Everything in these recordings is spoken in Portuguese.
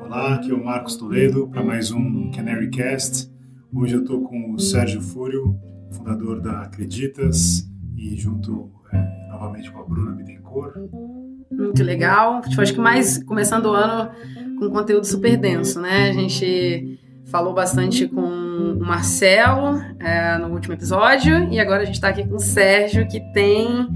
Olá, aqui é o Marcos Toledo para mais um Canary Cast. Hoje eu estou com o Sérgio Fúrio, fundador da Acreditas, e junto é, novamente com a Bruna Bittencourt. Muito legal. Tipo, acho que mais começando o ano com conteúdo super denso, né? A gente falou bastante com o Marcelo é, no último episódio e agora a gente está aqui com o Sérgio, que tem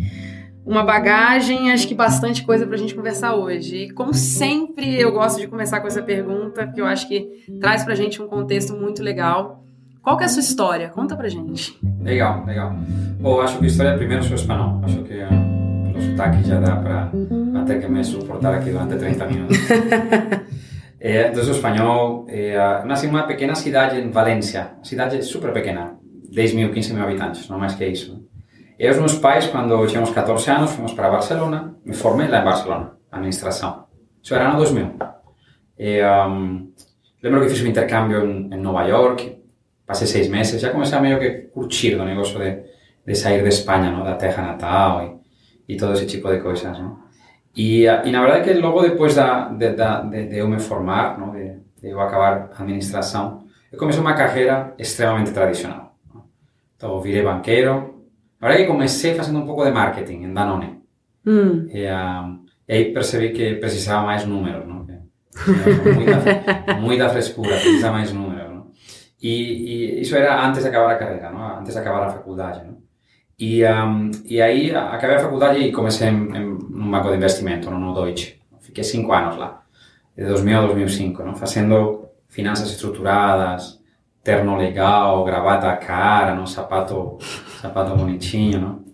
uma bagagem, acho que bastante coisa para a gente conversar hoje. E como sempre, eu gosto de começar com essa pergunta, porque eu acho que traz para a gente um contexto muito legal. Qual que é a sua história? Conta pra gente. Legal, legal. Bom, acho que a história primeiro sou espanhol. Acho que uh, o sotaque já dá para até que me suportar aqui durante 30 minutos. eh, então, sou espanhol. Eh, nasci em uma pequena cidade em Valência. Cidade super pequena. 10 mil, 15 mil habitantes, não mais que isso. E os meus pais, quando tínhamos 14 anos, fomos para Barcelona. Me formei lá em Barcelona, administração. Isso era ano 2000. E, um, lembro que fiz um intercâmbio em, em Nova York, passei seis meses, já comecei a meio que curtir o negócio de, de sair de Espanha, ¿no? da terra natal e, e todo esse tipo de coisas. ¿no? E, e na verdade que logo depois da, de, de, de eu me formar, ¿no? de, de eu acabar a administração, eu comecei uma carreira extremamente tradicional. ¿no? Então, virei banqueiro. La verdad que comencé fazendo um pouco de marketing em Danone. Hum. E, um, que precisava mais números, não? Muita, muita frescura, precisa mais números, não? E, e, isso era antes de acabar a carreira, não? Antes de acabar a faculdade, não? E, um, e aí acabei a faculdade e comecei em, banco de investimento, no Deutsche. Fiquei cinco anos lá, de 2000 a 2005, não? Fazendo finanças estruturadas, terno legal, gravata cara, não? Sapato sapato bonitinho, ¿no?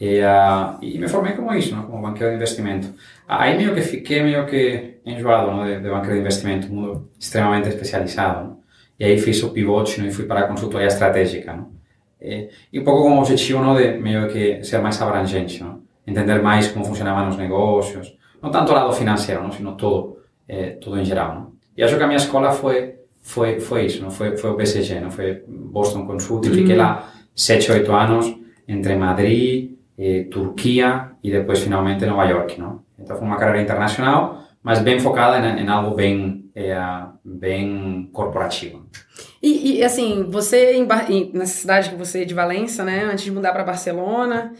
E, uh, e me formei como isso, ¿no? como banqueiro de investimento. Aí meio que fiquei meio que enjoado ¿no? de, de banqueiro de investimento, um mundo extremamente especializado. ¿no? E aí fiz o pivot ¿no? e fui para a consultoria estratégica. ¿no? E, e um pouco com o objetivo ¿no? de meio que ser mais abrangente, ¿no? entender mais como funcionavam os negócios, não tanto o lado financeiro, ¿no? sino todo, eh, todo em geral. ¿no? E acho que a minha escola foi foi foi isso, não foi foi o BCG, não foi Boston Consulting, fiquei lá 7, 8 anos entre Madrid, eh, Turquia e depois finalmente Nova York, não? Então foi uma carreira internacional, mas bem focada em, em algo bem é, bem corporativo. E, e assim, você em, nessa cidade que você é de Valência, né, antes de mudar para Barcelona,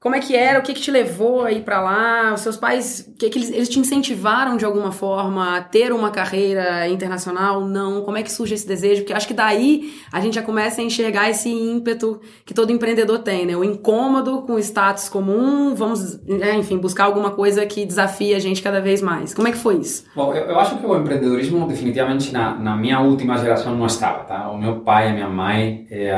como é que era? O que, que te levou a ir para lá? Os seus pais, que, que eles, eles te incentivaram de alguma forma a ter uma carreira internacional? Não. Como é que surge esse desejo? Porque acho que daí a gente já começa a enxergar esse ímpeto que todo empreendedor tem, né? O incômodo com o status comum, vamos, né, enfim, buscar alguma coisa que desafie a gente cada vez mais. Como é que foi isso? Bom, eu, eu acho que o empreendedorismo definitivamente na, na minha última geração não estava, tá? O meu pai e a minha mãe eh,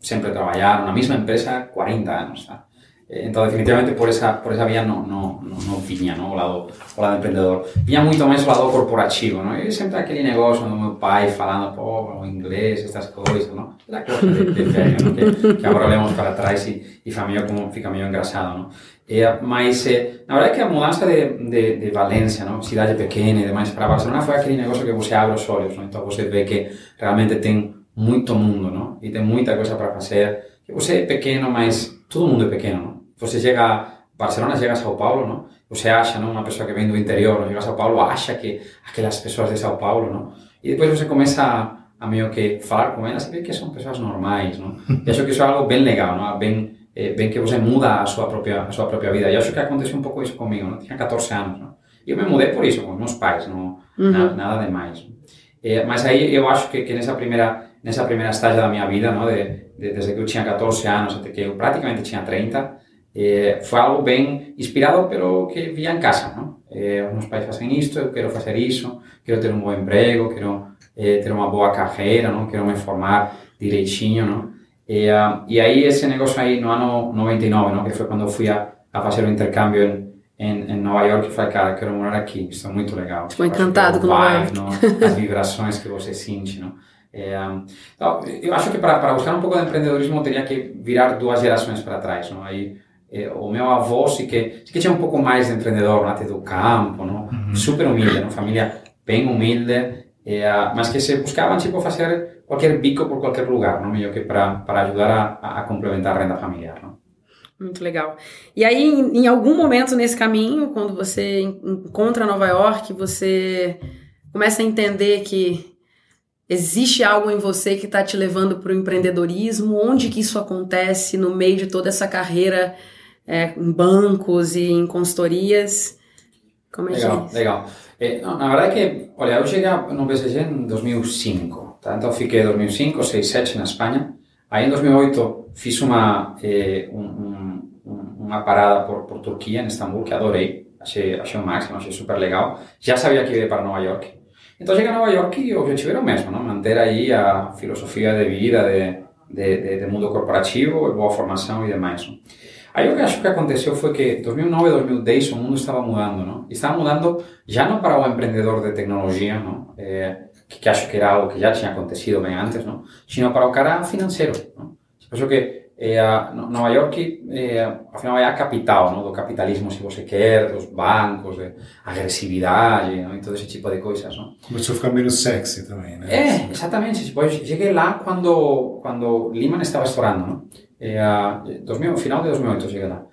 sempre trabalharam na mesma empresa há 40 anos, tá? Entonces, definitivamente por esa, por esa vía no, no, no, no viña, ¿no? O lado, o lado emprendedor. Viña muito máis o lado corporativo, ¿no? E sempre aquele negócio do meu pai falando, pô, o inglês, estas coisas, ¿no? La cosa de, de velho, ¿no? Que, que agora olhamos para trás e, e meio como, fica meio engraçado, ¿no? Eh, mas, eh, na verdade que a mudança de, de, de Valência, ¿no? cidade pequena e demais, para Barcelona foi aquele negócio que você abre os olhos, ¿no? Então você vê que realmente tem muito mundo, ¿no? E tem muita coisa para fazer. Você é pequeno, mas todo mundo é pequeno, ¿no? Você chega a Barcelona, chega a São Paulo, não? Você acha, não? Uma pessoa que vem do interior, chega a São Paulo, acha que aquelas pessoas de São Paulo, não? E depois você começa a, a meio que falar com elas e vê que são pessoas normais, não? E acho que isso é algo bem legal, não? Bem, é, bem que você muda a sua própria a sua própria vida. E acho que aconteceu um pouco isso comigo, não? Tinha 14 anos, não? E eu me mudei por isso, com meus pais, não? Uhum. Nada, nada demais. É, mas aí eu acho que, que nessa primeira nessa primeira estágio da minha vida, não? De, de, desde que eu tinha 14 anos até que eu praticamente tinha 30, eh, foi algo bem inspirado pelo que via em casa, não? Eh, os meus pais fazem isto, eu quero fazer isso, quero ter um bom emprego, quero eh, ter uma boa carreira, não? Quero me formar direitinho, não? E, uh, e aí esse negócio aí no ano 99, não? Que foi quando eu fui a, a fazer o intercâmbio em, em, em Nova York e falei, cara, quero morar aqui, isso é muito legal. Ficou encantado com Nova York. Não? As vibrações que você sente, não? É, então, eu acho que para buscar um pouco de empreendedorismo teria que virar duas gerações para trás, não? Aí o meu avô sí que, sí que tinha um pouco mais de empreendedor, né, do campo, não? Uhum. super humilde, não? família bem humilde, eh, mas que se buscavam tipo fazer qualquer bico por qualquer lugar, não? meio que para para ajudar a, a complementar a renda familiar. Não? Muito legal. E aí, em, em algum momento nesse caminho, quando você encontra Nova York, você começa a entender que existe algo em você que está te levando para o empreendedorismo. Onde que isso acontece no meio de toda essa carreira é, em bancos e em consultorias? Como é legal, que é? Legal. Eh, não, na verdade é que, olha, eu cheguei no BCG em 2005, tá? então fiquei 2005, 6, 7 na Espanha. Aí em 2008 fiz uma, eh, um, um, uma parada por, por Turquia, em Istambul, que adorei. Achei, achei o máximo, achei super legal. Já sabia que ia para Nova York. Então cheguei a Nova York e o objetivo era o mesmo, não? manter aí a filosofia de vida, de, de, de, de mundo corporativo, boa formação e demais. Não? Aí o que acho que aconteceu foi que 2009 2010 o mundo estava mudando, não? E estava mudando já não para o empreendedor de tecnologia, não? É, que, que, acho que era algo que já tinha acontecido bem antes, não? Sino para o cara financeiro, não? Acho que é, Nova York, é, afinal, é a capital não? do capitalismo, se você quer, dos bancos, de agressividade não? e todo esse tipo de coisas. Não? Começou a ficar menos sexy também, né? É, exatamente. Eu cheguei lá quando, quando Lehman estava estourando, não? É, 2000, final de 2008 cheguei lá.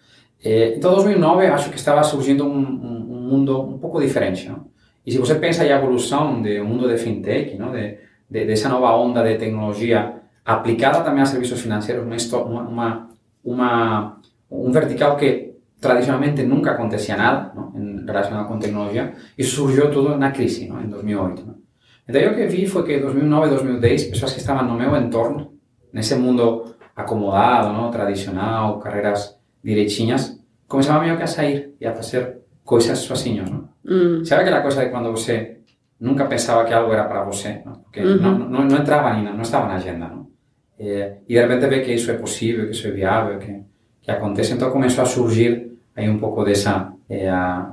É, então, 2009, acho que estava surgindo um, um, um, mundo um pouco diferente. Não? E se você pensa em evolução do mundo de fintech, não? De, de, dessa nova onda de tecnologia aplicada também a serviços financeiros, uma, uma, uma, um vertical que tradicionalmente nunca acontecia nada não? em relacionado com tecnologia, isso surgiu tudo na crise, não? em 2008. Não? Então, o que vi foi que em 2009 e 2010, pessoas que estavam no meu entorno, nesse mundo acomodado, não? tradicional, carreiras direitinhas, começavam meio que a sair e a fazer coisas sozinhos. Não? Mm. Sabe aquela coisa de quando você nunca pensava que algo era para você, não? porque -huh. não, não, não, entrava ni não estava na agenda. Não? Eh, e de repente vê que isso é possível, que isso é viável, que, que acontece. Então começou a surgir aí um pouco dessa é,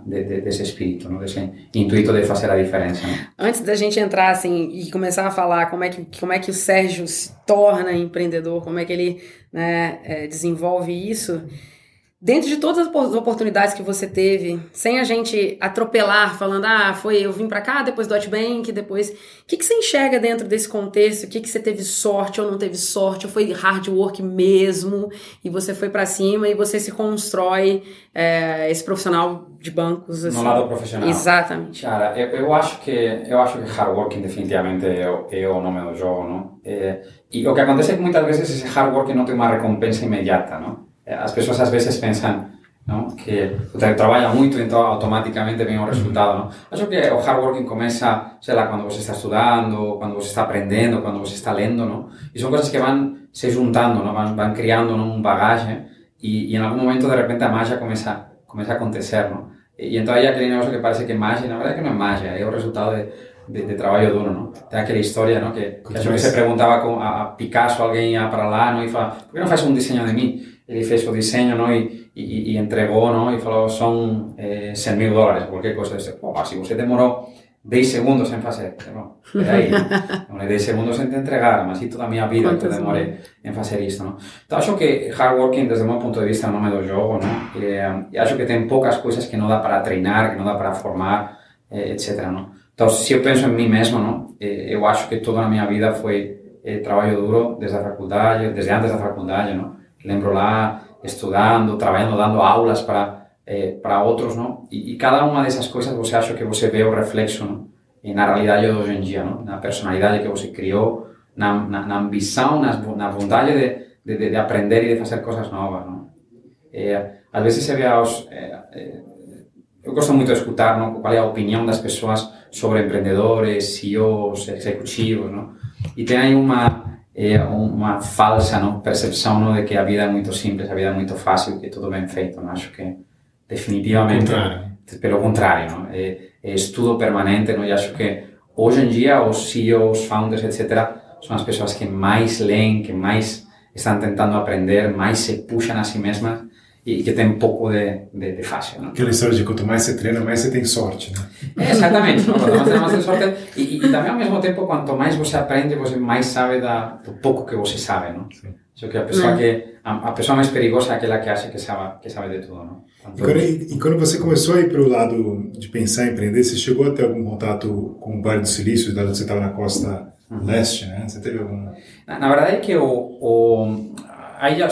de, de, desse espírito, não? desse intuito de fazer a diferença. Antes da gente entrar assim e começar a falar como é que, como é que o Sérgio se torna empreendedor, como é que ele né, é, desenvolve isso, dentro de todas as oportunidades que você teve, sem a gente atropelar, falando, ah, foi, eu vim para cá, depois do Bank, depois. O que, que você enxerga dentro desse contexto? O que, que você teve sorte ou não teve sorte? Ou foi hard work mesmo? E você foi para cima e você se constrói é, esse profissional de bancos. Assim. No lado profissional. Exatamente. Cara, eu, eu, acho que eu acho que hard working definitivamente é o, é o nome do jogo, não? É, e o que acontece é que muitas vezes esse hard working não tem uma recompensa imediata, não? As pessoas às vezes pensam não? que você trabalha muito, então automaticamente vem o resultado. Não? Acho que o hard working começa, sei lá, quando você está estudando, quando você está aprendendo, quando você está não? e são coisas que vão se juntando, não? Vão, vão criando não? um bagagem, e, e, em algum momento de repente a magia começa, começa a acontecer. Não? E, e então aí aquele negócio que parece que é magia, na verdade que não é magia, é o resultado de, de, de trabalho duro, não? Tem aquela história, não? Que, que acho que se perguntava com a, a Picasso, alguém ia para lá, não? E fala, por que não faz um desenho de mim? Ele fez o desenho não, e, e, e entregou não, e falou são eh, 100 mil dólares, qualquer coisa desse. Pô, se você demorou 10 segundos em fazer, não, peraí, demorei 10 segundos em te entregar, mas e toda a minha vida que demorei em fazer isso. Não? Então acho que hard working, desde o meu ponto de vista, é o nome do jogo, não? E, e acho que tem poucas coisas que não dá para treinar, que não dá para formar, eh, etc. Não? Então se eu penso em mim mesmo, não? Eh, eu acho que toda a minha vida foi eh, trabalho duro desde a faculdade, desde antes da faculdade, não? Lembro lá estudando, trabalhando, dando aulas para eh, para outros, não? E, e, cada uma dessas coisas você acha que você vê o reflexo, não? E na realidade de hoje em dia, não? Na personalidade que você criou, na, na, na ambição, na, na vontade de, de, de, aprender e de fazer coisas novas, não? Às vezes se vê aos... Eu gosto muito de escutar, não? Qual é a opinião das pessoas sobre empreendedores, CEOs, executivos, não? E tem aí uma é uma falsa não, percepção não, de que a vida é muito simples, a vida é muito fácil, que é tudo bem feito. Não? Acho que definitivamente, contrário. pelo contrário, não? É, é estudo permanente. Não? E acho que hoje em dia os CEOs, founders, etc., são as pessoas que mais leem, que mais estão tentando aprender, mais se puxam a si mesmas e que tem um pouco de, de, de fácil. Não? Aquela história de quanto mais você treina, mais você tem sorte. Né? É, exatamente, não? quanto mais você tem sorte. E, e, também ao mesmo tempo, quanto mais você aprende, você mais sabe da, do pouco que você sabe. Não? Sim. Acho que a pessoa, que, a, a, pessoa mais perigosa é aquela que acha que sabe, que sabe de tudo. Não? E quando, e quando, você começou a ir para o lado de pensar em empreender, você chegou a ter algum contato com o Vale do Silício, dado que você estava na costa uhum. leste, né? Você teve algum... Na, na verdade é que o, o aí já,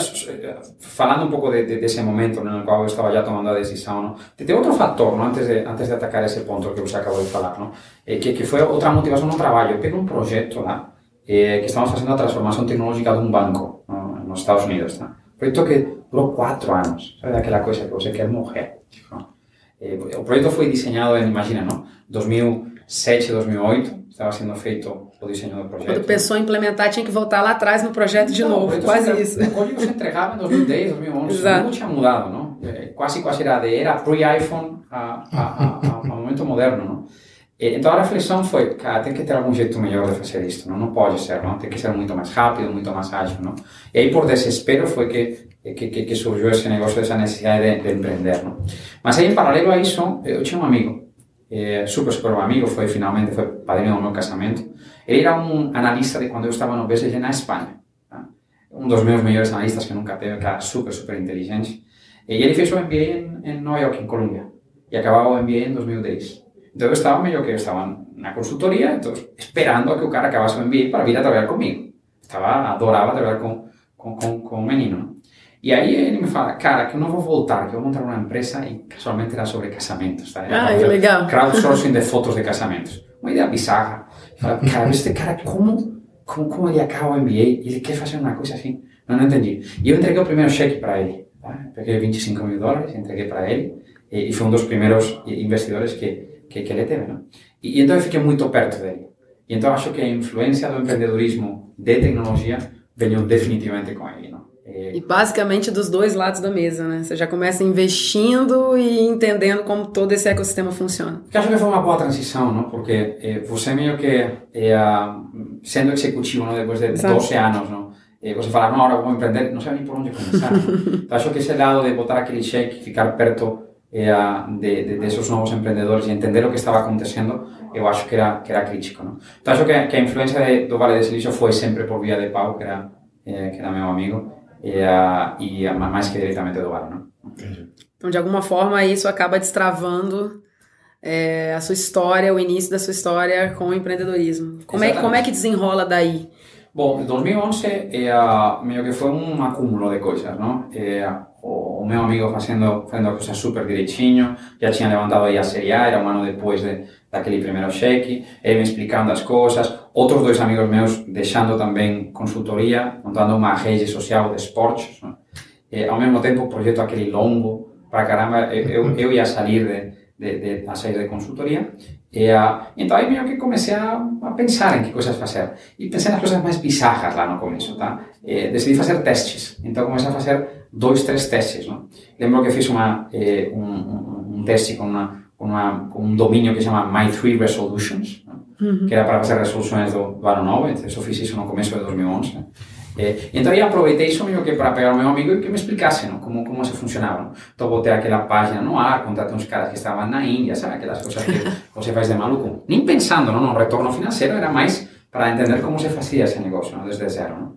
falando um pouco de, de, desse momento no qual eu estava já tomando a decisão, não? tem outro fator, não? Antes, de, antes de atacar esse ponto que você acabou de falar, não? É que, que foi outra motivação no trabalho. Eu peguei um projeto lá, eh, que estamos fazendo a transformação tecnológica de um banco no, nos Estados Unidos. Tá? Projeto que durou quatro anos, sabe aquela coisa que você quer morrer. Tipo, eh, o projeto foi desenhado, imagina, não? 2007, 2008, estava sendo feito projeto. Quando pensou em implementar, tinha que voltar lá atrás no projeto de Não, novo, o quase isso. O código se entregava em 2010, 2011, Exato. não tinha mudado, não? Eh, Quase, quase era de era pre-iPhone a, a, a, a, a momento moderno, não? Eh, Então a reflexão foi, cara, tem que ter algum jeito melhor de fazer isto, não? Não pode ser, não? Tem que ser muito mais rápido, muito mais ágil, não? E aí por desespero foi que que, que, que surgiu esse negócio, essa necessidade de, de empreender, não? Mas aí em paralelo a isso, eu tinha um amigo, eh, super, super amigo, foi finalmente, foi padrinho do meu casamento. Ele era um analista de quando eu estava no BCG na Espanha. tá? Um dos meus melhores analistas que nunca teve, cara super, super inteligente. E ele fez o MBA em, em Nova York, em Colômbia. E acabava o MBA em 2010. Então eu estava meio que estava na consultoria, então, esperando a que o cara acabasse o MBA para vir a trabalhar comigo. Estava, adorava trabalhar com, com, com, com o menino. não? E aí ele me fala, cara, que eu não vou voltar, que eu vou montar uma empresa e casualmente era sobre casamentos. Tá? Era Ah, fazer legal. Crowdsourcing de fotos de casamentos. Uma ideia bizarra. Fala, cara, este cara, como, como, como ele acaba o MBA e ele quer fazer uma coisa assim? Não, não entendi. E eu entreguei o primeiro cheque para ele. Tá? Peguei 25 mil dólares, entreguei para ele e, e foi um dos primeiros investidores que, que, que ele teve. Não? E, e então eu fiquei muito perto dele. E então acho que a influência do empreendedorismo de tecnologia veio definitivamente com ele. Não? E, E basicamente dos dois lados da mesa, né? Você já começa investindo e entendendo como todo esse ecossistema funciona. Que acho que foi uma boa transição, não? Porque eh, você meio que, eh, ah, sendo executivo, não? Depois de Exato. 12 anos, não? Eh, você fala, não, agora vou empreender, não sabe nem por onde começar. Então, acho que esse lado de botar aquele cheque, ficar perto de, de, desses novos empreendedores e entender o que estava acontecendo, eu acho que era, que era crítico, não? Então, acho que, que a influência de, do Vale de Silício foi sempre por via de Pau, que era, que era meu amigo, eh, ah, e ah, mais que diretamente do não? Entendi. Então, de alguma forma, isso acaba destravando é, a sua história, o início da sua história com o empreendedorismo. Como é, como é que desenrola daí? Bom, em 2011 eh, meio que foi um acúmulo de coisas, não? Eh, o, o meu amigo fazendo, fazendo a coisa super direitinho, já tinha levantado aí a série A, era um ano depois de, daquele primeiro cheque, ele me explicando as coisas, outros dois amigos meus deixando também consultoria, montando uma rede social de esportes, não? Eh, ao mesmo tempo o projeto aquele longo, para caramba, eu, eu, eu ia sair de, de, de, a sair de consultoria, e, ah, então aí meio que comecei a, a pensar em que coisas fazer. E pensei nas coisas mais bizarras lá no começo, tá? Eh, decidi fazer testes. Então comecei a fazer dois, três testes, não? Lembro que fiz uma, eh, um, um, um teste com, uma, com, uma, com um domínio que se chama My Three Resolutions, que era para facer resoluciones do ano 9, eso fixixo no comezo de 2011. Eh, e entón, eu aproveitei iso meio que para pegar o meu amigo e que me explicase no, como, como se funcionaba. No? Entón, botei aquela página no ar, contratei uns caras que estaban na Índia, sabe? Aquelas cousas que você faz de maluco. Nem pensando no, no retorno financeiro, era máis para entender como se facía ese negocio, no? desde zero. No?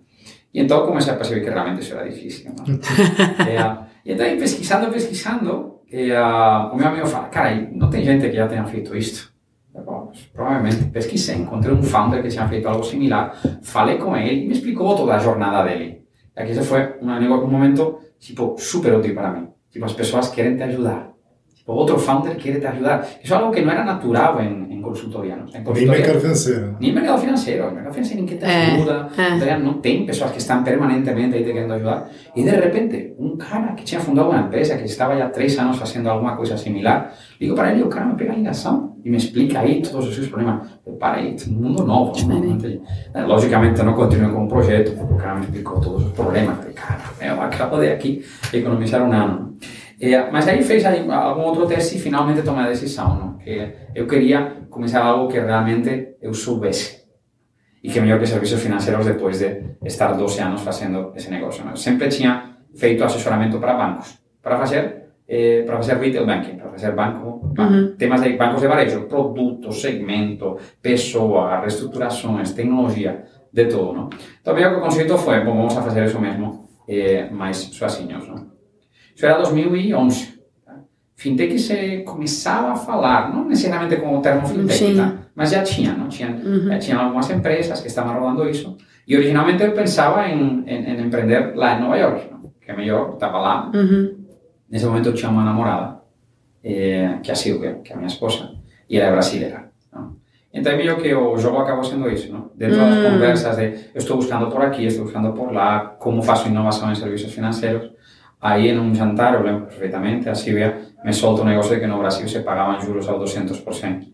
E entón, comecei a perceber que realmente eso era difícil. No? e, ah, e entón, pesquisando, pesquisando, eh, o meu amigo fala, cara, non ten gente que já tenha feito isto. Bom, provavelmente pesquisei, um founder que tinha feito algo similar, falei com ele e me explicou toda a jornada dele. E aqui esse foi um momento, tipo, super útil para mim. Tipo, as pessoas querem te ajudar. Pues otro founder quiere te ayudar. Eso es algo que no era natural en, en consultoría. ¿no? En consultoría, ni mercado financiero. Ni el mercado financiero. El mercado financiero en que te eh, ayuda. Eh, eh. No tem personas que están permanentemente ahí te queriendo ayudar. Y de repente, un cara que se ha fundado una empresa, que estaba ya tres años haciendo alguna cosa similar, digo, para ello, cara, me pega en la y me explica ahí todos sus problemas. Pero para ahí, es un mundo nuevo. ¿no? Eh, lógicamente no continué con un proyecto, porque cara me explicó todos sus problemas. Pero, cara, me acabo de aquí economizar un año. Mas aí fez algum outro teste e finalmente tomei a decisão, não? que eu queria começar algo que realmente eu soubesse. E que melhor que serviços financeiros depois de estar 12 anos fazendo esse negócio. Não? Eu sempre tinha feito assessoramento para bancos, para fazer eh, para fazer retail banking, para fazer banco, ba- Uhum. temas de bancos de varejo, produto, segmento, pessoa, reestruturações, tecnologia, de tudo, não? Então, o o conceito foi, bom, vamos a fazer isso mesmo, eh, mais sozinhos, não? Isso era 2011. Tá? Fintech se começava a falar, não necessariamente com o termo fintech, Sim. tá? mas já tinha, não tinha, Uhum. já tinha algumas empresas que estavam rodando isso. E originalmente eu pensava em, em, em empreender lá em Nova York, não? que é melhor, estava lá. Uhum. Nesse momento eu tinha uma namorada, eh, que é a Silvia, que é a minha esposa, e ela é brasileira. Não? Então é meio que o jogo acabou sendo isso, não? Dentro das conversas de eu estou buscando por aqui, estou buscando por lá, como faço inovação em serviços financeiros. Aí em um jantar, eu lembro perfeitamente, a Silvia me solta um negócio de que no Brasil se pagavam juros ao 200%.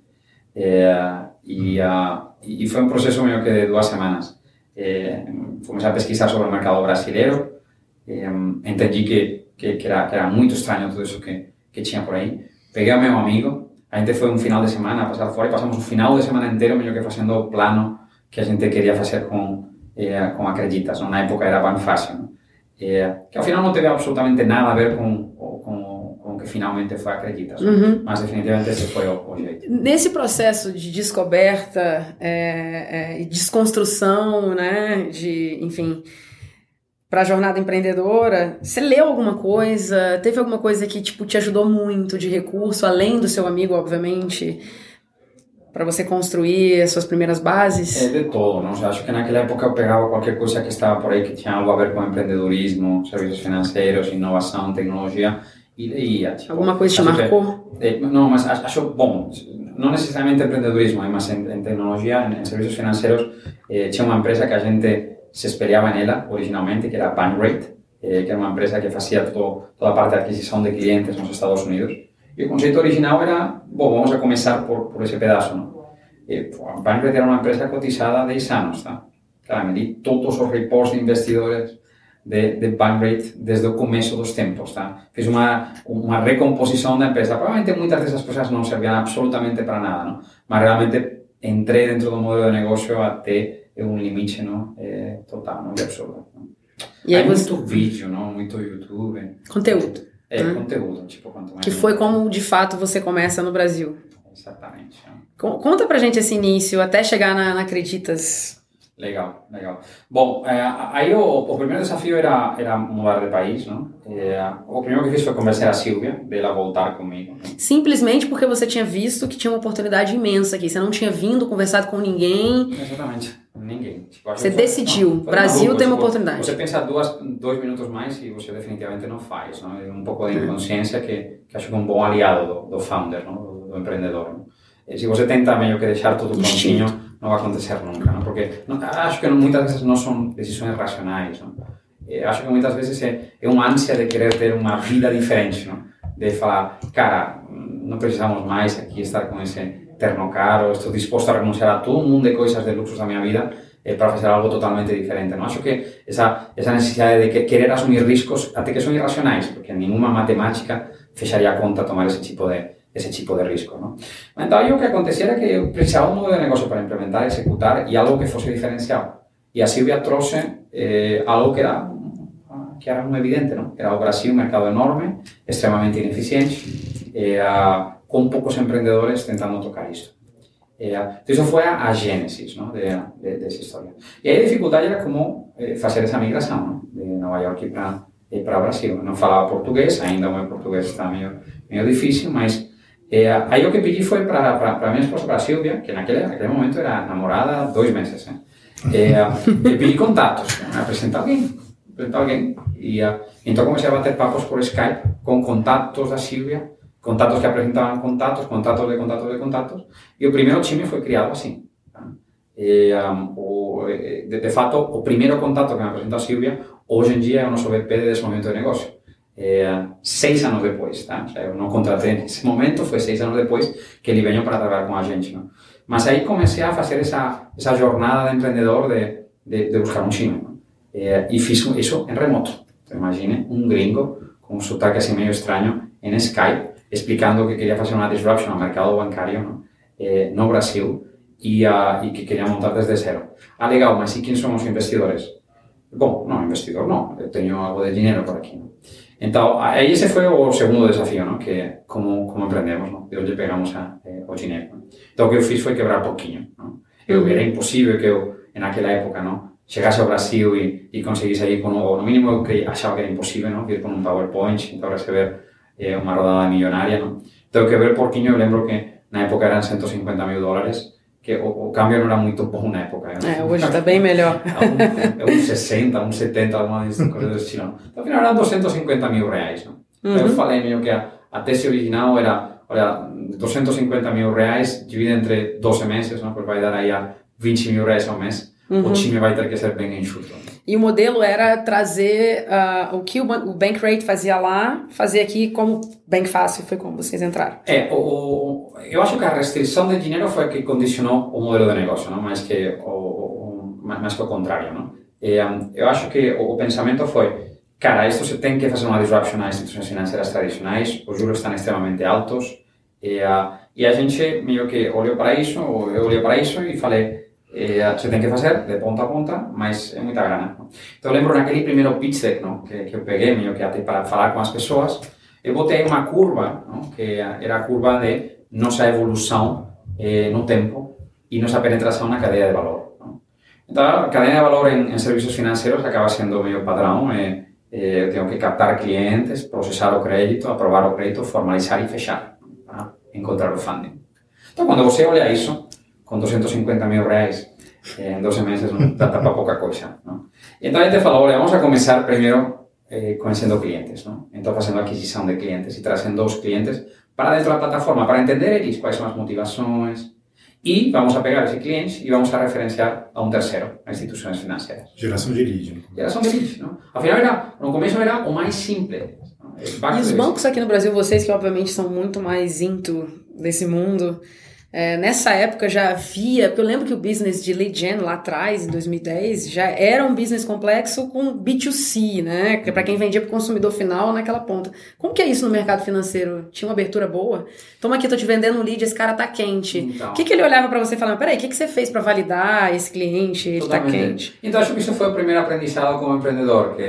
Eh, e, ah, e foi um processo meio que de duas semanas. Eh, fomos a pesquisar sobre o mercado brasileiro, eh, que, que, que, era, que era muito estranho tudo isso que, que tinha por aí. Peguei o meu amigo, a gente foi um final de semana a passar fora e passamos um final de semana inteiro meio que fazendo plano que a gente queria fazer com, eh, com Acreditas. Na época era Banfácil, não? Eh, que ao final não teve absolutamente nada a ver com, com, com o que finalmente foi? Uhum. Mas definitivamente esse foi o, o jeito. Nesse processo de descoberta é, é, e desconstrução, né, de, enfim, para a jornada empreendedora, você leu alguma coisa? Teve alguma coisa que tipo te ajudou muito de recurso, além do seu amigo, obviamente, para você construir as suas primeiras bases? É de todo, não? Sea, acho que naquela época eu pegava qualquer coisa que estava por aí que tinha algo a ver com empreendedorismo, serviços financeiros, inovação, tecnologia e leía. Tipo, Alguma coisa te acho que- marcou? Eh, não, mas acho, bom, não necessariamente empreendedorismo, mas em, em tecnologia, em, em serviços financeiros, eh, tinha uma empresa que a gente se espelhava nela originalmente, que era Bankrate, eh, que era uma empresa que fazia todo, toda a parte de aquisição de clientes nos Estados Unidos. E o conceito original era, bom, vamos a começar por, por esse pedaço, não? Eh, a Bankrate era uma empresa cotizada 10 anos, tá? Claro, todos os reports de investidores de, de Bankrate desde o começo dos tempos, tá? Fiz uma, uma recomposição da empresa. Provavelmente muitas dessas coisas não serviam absolutamente para nada, não? Mas realmente entrei dentro do modelo de negócio até um limite, não? É, total, não? Absurdo. Não? E aí você muito vídeo, não? Muito YouTube. conteúdo, É, Hum. conteúdo, tipo, quanto mais... que foi como de fato você começa no Brasil. Exatamente. Con- Conta pra gente esse início até chegar na, na Acreditas. Legal, legal. Bom, eh, aí o, o primeiro desafio era, era mudar de país, não? Eh, o primeiro que fiz foi convencer a Silvia de ela voltar comigo. Simplesmente porque você tinha visto que tinha uma oportunidade imensa aqui. Você não tinha vindo, conversado com ninguém. Exatamente. Ninguém. Tipo, Você decidiu. não, Brasil maluco, tem uma tipo, oportunidade. Você pensa duas, dois minutos mais e você definitivamente não faz. Não? É um pouco de inconsciência que, que acho que é um bom aliado do, do founder, não? do, do empreendedor. Não? Se você tenta meio que deixar tudo prontinho, non vai acontecer nunca, ¿no? porque no, acho que moitas veces non son decisións racionais, ¿no? eh, acho que moitas veces é, é unha ansia de querer ter unha vida diferente, ¿no? de falar, cara, non precisamos máis aquí estar con ese terno caro, estou disposto a renunciar a todo un mundo de coisas de luxos da miña vida, eh, para facer algo totalmente diferente. ¿no? Acho que esa, esa necesidade de que querer asumir riscos até que son irracionais, porque ninguna matemática fecharía a conta tomar ese tipo de, esse tipo de risco, não? Então, aí o que acontecia era que eu precisava um modelo de negócio para implementar, executar e algo que fosse diferencial. E a Silvia trouxe eh, algo que era que era muito evidente, não? Era Brasil, um mercado enorme, extremamente ineficiente, eh, com poucos empreendedores tentando tocar isto. Eh, isso foi a, a gênesis não? de, de, dessa história. E aí a dificuldade era como eh, fazer essa migração não? de Nova York para eh, para Brasil. Eu não falava português, ainda o meu está meio, meio difícil, mas eh, aí que pedi foi para para minha esposa, para a Silvia, que naquele, naquele momento era namorada dois meses. Eh, eu pedi contatos, né? apresentar alguém, apresentar alguém. E ah, então comecei a bater papos por Skype com contatos da Silvia, contatos que apresentavam contatos, contatos de contatos de contatos. E o primeiro time foi criado? E, um, o, eh, de, de fato, o primeiro contato que me apresentou a Silvia, hoje em dia é o nosso VP de desenvolvimento de negócio. É, seis anos depois, tá? Eu não contratei nesse momento, foi seis anos depois que ele veio para trabalhar com a gente? Mas aí comecei a fazer essa, essa jornada de empreendedor de, de, de buscar um time? É, e fiz isso em remoto. Então, imagine um gringo com um sotaque assim meio estranho em Skype, explicando que queria fazer uma disruption ao mercado bancário não? É, no Brasil e, uh, que queria montar desde zero. Ah, legal, mas e quem são os investidores? Bom, não, investidor não, eu algo de dinheiro por aqui. Não? Então, aí esse foi o segundo desafio, não? que como, como empreendemos, não? de onde pegamos a, eh, o dinheiro. Então, o que eu fiz foi quebrar pouquinho. Eu, era impossível que eu, naquela época, não? chegasse ao Brasil e, e conseguisse ir com, ou no mínimo cre- achava que era impossível, não? vir com um PowerPoint, então receber eh, uma rodada milionária. Não? Então, quebrei pouquinho, eu lembro que na época eran 150 mil dólares, que o, o câmbio não era muito bom na época. É, hoje está bem melhor. é um, um 60, um 70, alguma desses corredores chilenos. Então, afinal, eram 250 mil reais. Não? Uhum. Eu falei meio que a, a tese original era, olha, 250 mil reais dividido entre 12 meses, não? Porque vai dar aí a 20 mil reais ao mês. Uhum. O time vai ter que ser bem enxuto. E o modelo era trazer uh, o que o, o Bank Rate fazia lá, fazer aqui como bem fácil, foi como vocês entraram. É, o, eu acho que a restrição de dinheiro foi a que condicionou o modelo de negócio, não? mais, que o, o mais que o contrário. Não? E, um, eu acho que o, o pensamento foi, cara, isto se tem que fazer uma disruption às instituições financeiras tradicionais, os juros estão extremamente altos, e, uh, e a gente meio que olhou para isso, eu olhei para isso e falei, eh, se tem que fazer de ponta a ponta, mas é muita grana. Então lembro naquele primeiro pitch deck que, que eu peguei, meio que até para falar com as pessoas, eu botei uma curva, que era a curva de nossa evolução eh, no tempo e nossa penetração na cadeia de valor. Então a cadeia de valor em, em serviços financeiros acaba sendo meio padrão, eh, eh, eu tenho que captar clientes, processar o crédito, aprovar o crédito, formalizar e fechar, para encontrar o funding. Então quando você olha isso, con 250 mil reais eh, en 12 meses non dá para pouca coisa. ¿no? E entón a gente falou, olha, vamos a comenzar primeiro eh, conhecendo clientes, ¿no? Entón facendo aquisición de clientes e trazendo os clientes para dentro da plataforma, para entender eles quais son as motivações, e vamos a pegar esse cliente e vamos a referenciar a um terceiro, a instituições financeiras. Geração de lead. Né? Geração de lead, não? Afinal, era, no começo era o mais simples. E os bancos aqui no Brasil, vocês que obviamente são muito mais into desse mundo, é, nessa época já havia, porque eu lembro que o business de lead gen lá atrás, em 2010, já era um business complexo com B2C, né? Para quem vendia para o consumidor final naquela ponta. Como que é isso no mercado financeiro? Tinha uma abertura boa? Toma aqui, tô te vendendo um lead, esse cara tá quente. Então, o que, que ele olhava para você falando, peraí, o que, que você fez para validar esse cliente? Ele tá quente. Então acho que isso foi o primeiro aprendizado como empreendedor, que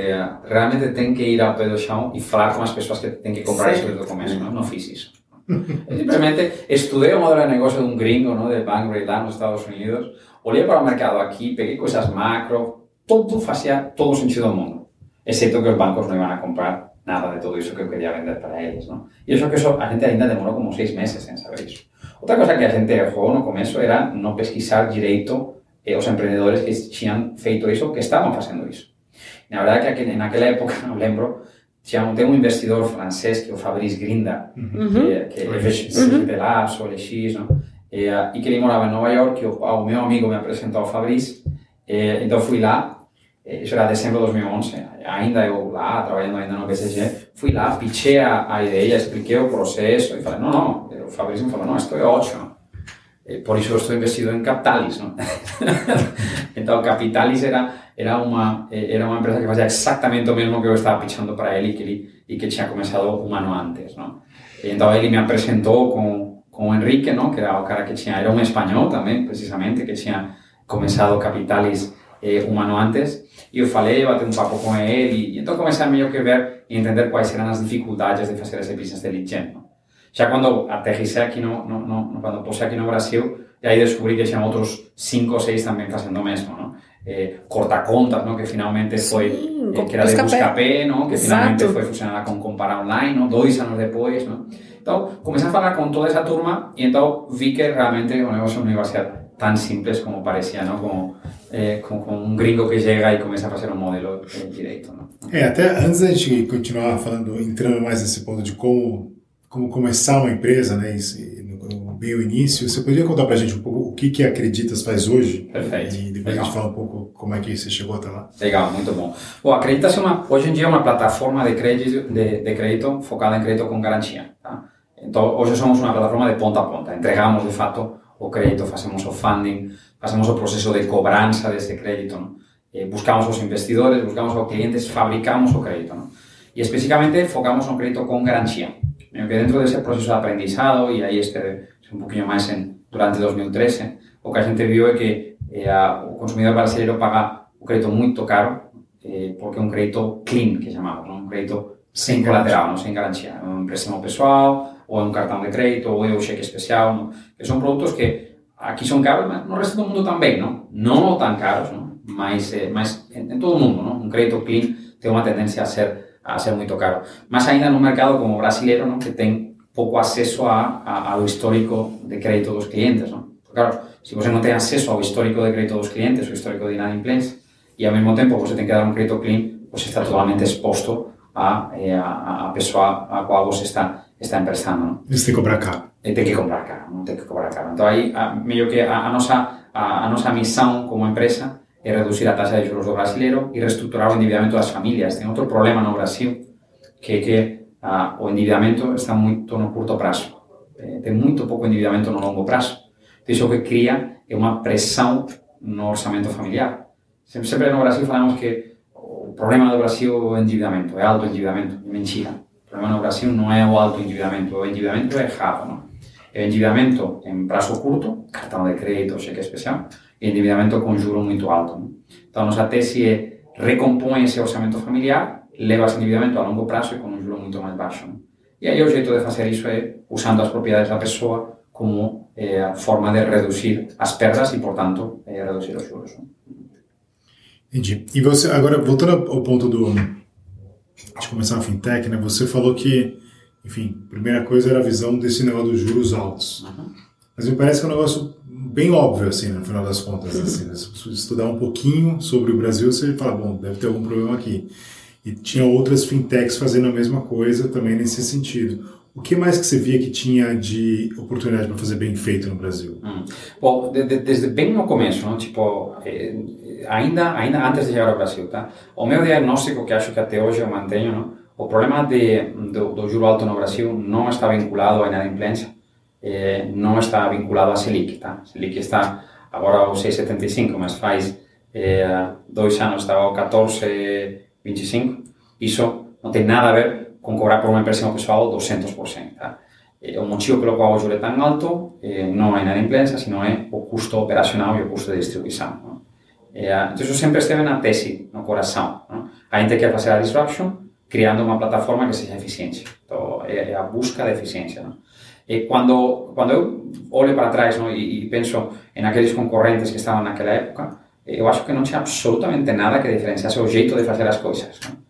realmente tem que ir ao pé do chão e falar com as pessoas que tem que comprar isso desde o começo. Não, não fiz isso. Simplemente estudié el modelo de negocio de un gringo, ¿no? De Bank Ray Estados Unidos. Olía para el mercado aquí, pegué cosas macro, todo hacía todo sentido del mundo. Excepto que los bancos no iban a comprar nada de todo eso que quería vender para ellos, ¿no? Y eso que eso, a gente ainda demoró como seis meses en saber eso. Otra cosa que a gente dejó no con eso era no pesquisar directo eh, los emprendedores que habían feito eso, que estaban haciendo eso. La verdad que en aquella época, no lembro, tinha, tem um investidor francês que é o Fabrice Grinda, uhum. que, que é VGT Labs ou LX, não? E, e que ele morava em Nova York, o, o meu amigo me apresentou ao Fabrice, e, então fui lá, isso era dezembro de 2011, ainda eu lá, trabalhando ainda no BCG, fui lá, pitchei a, a ideia, expliquei o processo, e falei, não, não, o Fabrício me falou, não, isto é ótimo, por isso eu estou investido em Capitalis, não? então, Capitalis era era uma, era uma empresa que fazia exatamente o mesmo que eu estava pitchando para ele que, que tinha começado um ano antes. Não? Então ele me apresentou com, com o Henrique, que era o cara que tinha, era um espanhol também, precisamente, que tinha começado Capitalis eh, um ano antes. E eu falei, bati um papo com ele, e então comecei a meio que ver e entender quais eram as dificuldades de fazer esse business de lead gen. Não? Já quando aterricei aqui no, no, no, quando puse aqui no Brasil, e aí descobri que tinha outros cinco ou seis também fazendo o mesmo, não? eh, Cortacontas, ¿no? que finalmente foi, Sim, eh, que era de Buscapé, ¿no? que Exato. finalmente foi fusionada com Compara Online, ¿no? dois anos depois. ¿no? Então, comecei a falar com toda essa turma e então vi que realmente o negócio não ia ser tão simples como parecia, ¿no? como, eh, com, com um gringo que chega e começa a fazer um modelo eh, direito. ¿no? É, até antes da gente continuar falando, entrando mais nesse ponto de como, como começar uma empresa, né, e, bem o início. Você poderia contar para a gente um pouco o que, que Acreditas faz hoje? Perfeito. E depois Legal. a gente fala um pouco como é que você chegou até lá. Legal, muito bom. Bom, Acreditas é uma, hoje em dia é uma plataforma de crédito, de, de crédito focada em crédito com garantia. Tá? Então, hoje somos uma plataforma de ponta a ponta. Entregamos, de fato, o crédito, fazemos o funding, fazemos o processo de cobrança desse crédito, não? Eh, buscamos os investidores, buscamos os clientes, fabricamos o crédito. Não? E especificamente focamos no crédito com garantia. Que dentro desse processo de aprendizado, e aí este un poquinho máis en, durante 2013, o que a é que eh, o consumidor brasileiro paga o crédito moito caro eh, porque un crédito clean, que chamamos, non? un crédito sen colateral, non? sen garantía. Un préstamo pessoal, ou é un cartón de crédito, ou o cheque especial, que son produtos que aquí son caros, mas no resto do mundo tamén, non? Non tan caros, non? Mas, mas en, todo o mundo, non? Un crédito clean ten unha tendencia a ser a ser moito caro. Mas ainda no mercado como brasileiro, non? que ten pouco acceso a, a, ao histórico de crédito dos clientes, non? Claro, se você não tem acesso ao histórico de crédito dos clientes, o histórico de inadimplência, e ao mesmo tempo você tem que dar um crédito clean, você está totalmente exposto a, eh, a, a pessoa a qual você está, está emprestando. Não? Você tem que cobrar caro. E tem que comprar caro, não tem que cobrar caro. Então aí, a, meio que a, a, nossa, a, a nossa missão como empresa é reduzir a taxa de juros do brasileiro e reestruturar o endividamento das famílias. Tem outro problema no Brasil, que é que a, o endividamento está muito no curto prazo. Eh, tem muito pouco endividamento no longo prazo. Então, que cria é uma pressão no orçamento familiar. Sempre, sempre no Brasil falamos que o problema do Brasil é o endividamento, é alto endividamento. É mentira. O problema no Brasil não é o alto endividamento, o endividamento é errado. Não? É endividamento em prazo curto, cartão de crédito, cheque especial, e endividamento com juro muito alto. Não? Então, nossa tese é recompõe orçamento familiar, leva esse endividamento a longo prazo e com um juro muito mais baixo. Não? E aí o jeito de fazer isso é usando as propriedades da pessoa como eh, forma de reduzir as perdas e, portanto, eh, reduzir os juros. Entendi. E você, agora, voltando ao ponto do, de começar na fintech, né? Você falou que, enfim, a primeira coisa era a visão desse negócio dos juros altos. Uhum. Mas me parece que é um negócio bem óbvio, assim, no final das contas. Assim, né? Se estudar um pouquinho sobre o Brasil, você fala, bom, deve ter algum problema aqui. E tinha outras fintechs fazendo a mesma coisa também nesse sentido. O que mais que você via que tinha de oportunidade para fazer bem feito no Brasil? Hum. Bom, de, de, desde bem no começo, não? tipo, eh, ainda, ainda antes de chegar ao Brasil, tá? O meu diagnóstico, que acho que até hoje eu mantenho, não? o problema de, do, do juro alto no Brasil não está vinculado à inadimplência, eh, não está vinculado à Selic, tá? Selic está agora ao 6,75, mas faz eh, dois anos estava ao 14,25. Isso não tem nada a ver com cobrar por uma empréstimo pessoal 200%. Tá? Eh, o motivo pelo qual o juro é tão alto eh, não é inadimplência, sino é o custo operacional e o custo de distribuição. Eh, então, isso sempre esteve na tese, no coração. Não? A gente quer fazer a disruption criando uma plataforma que seja eficiente. Então, é, a busca de eficiência. E quando, eu olho para trás e, e penso em aqueles concorrentes que estavam naquela época, eu acho que não tinha absolutamente nada que diferenciasse o jeito de fazer as coisas. Não?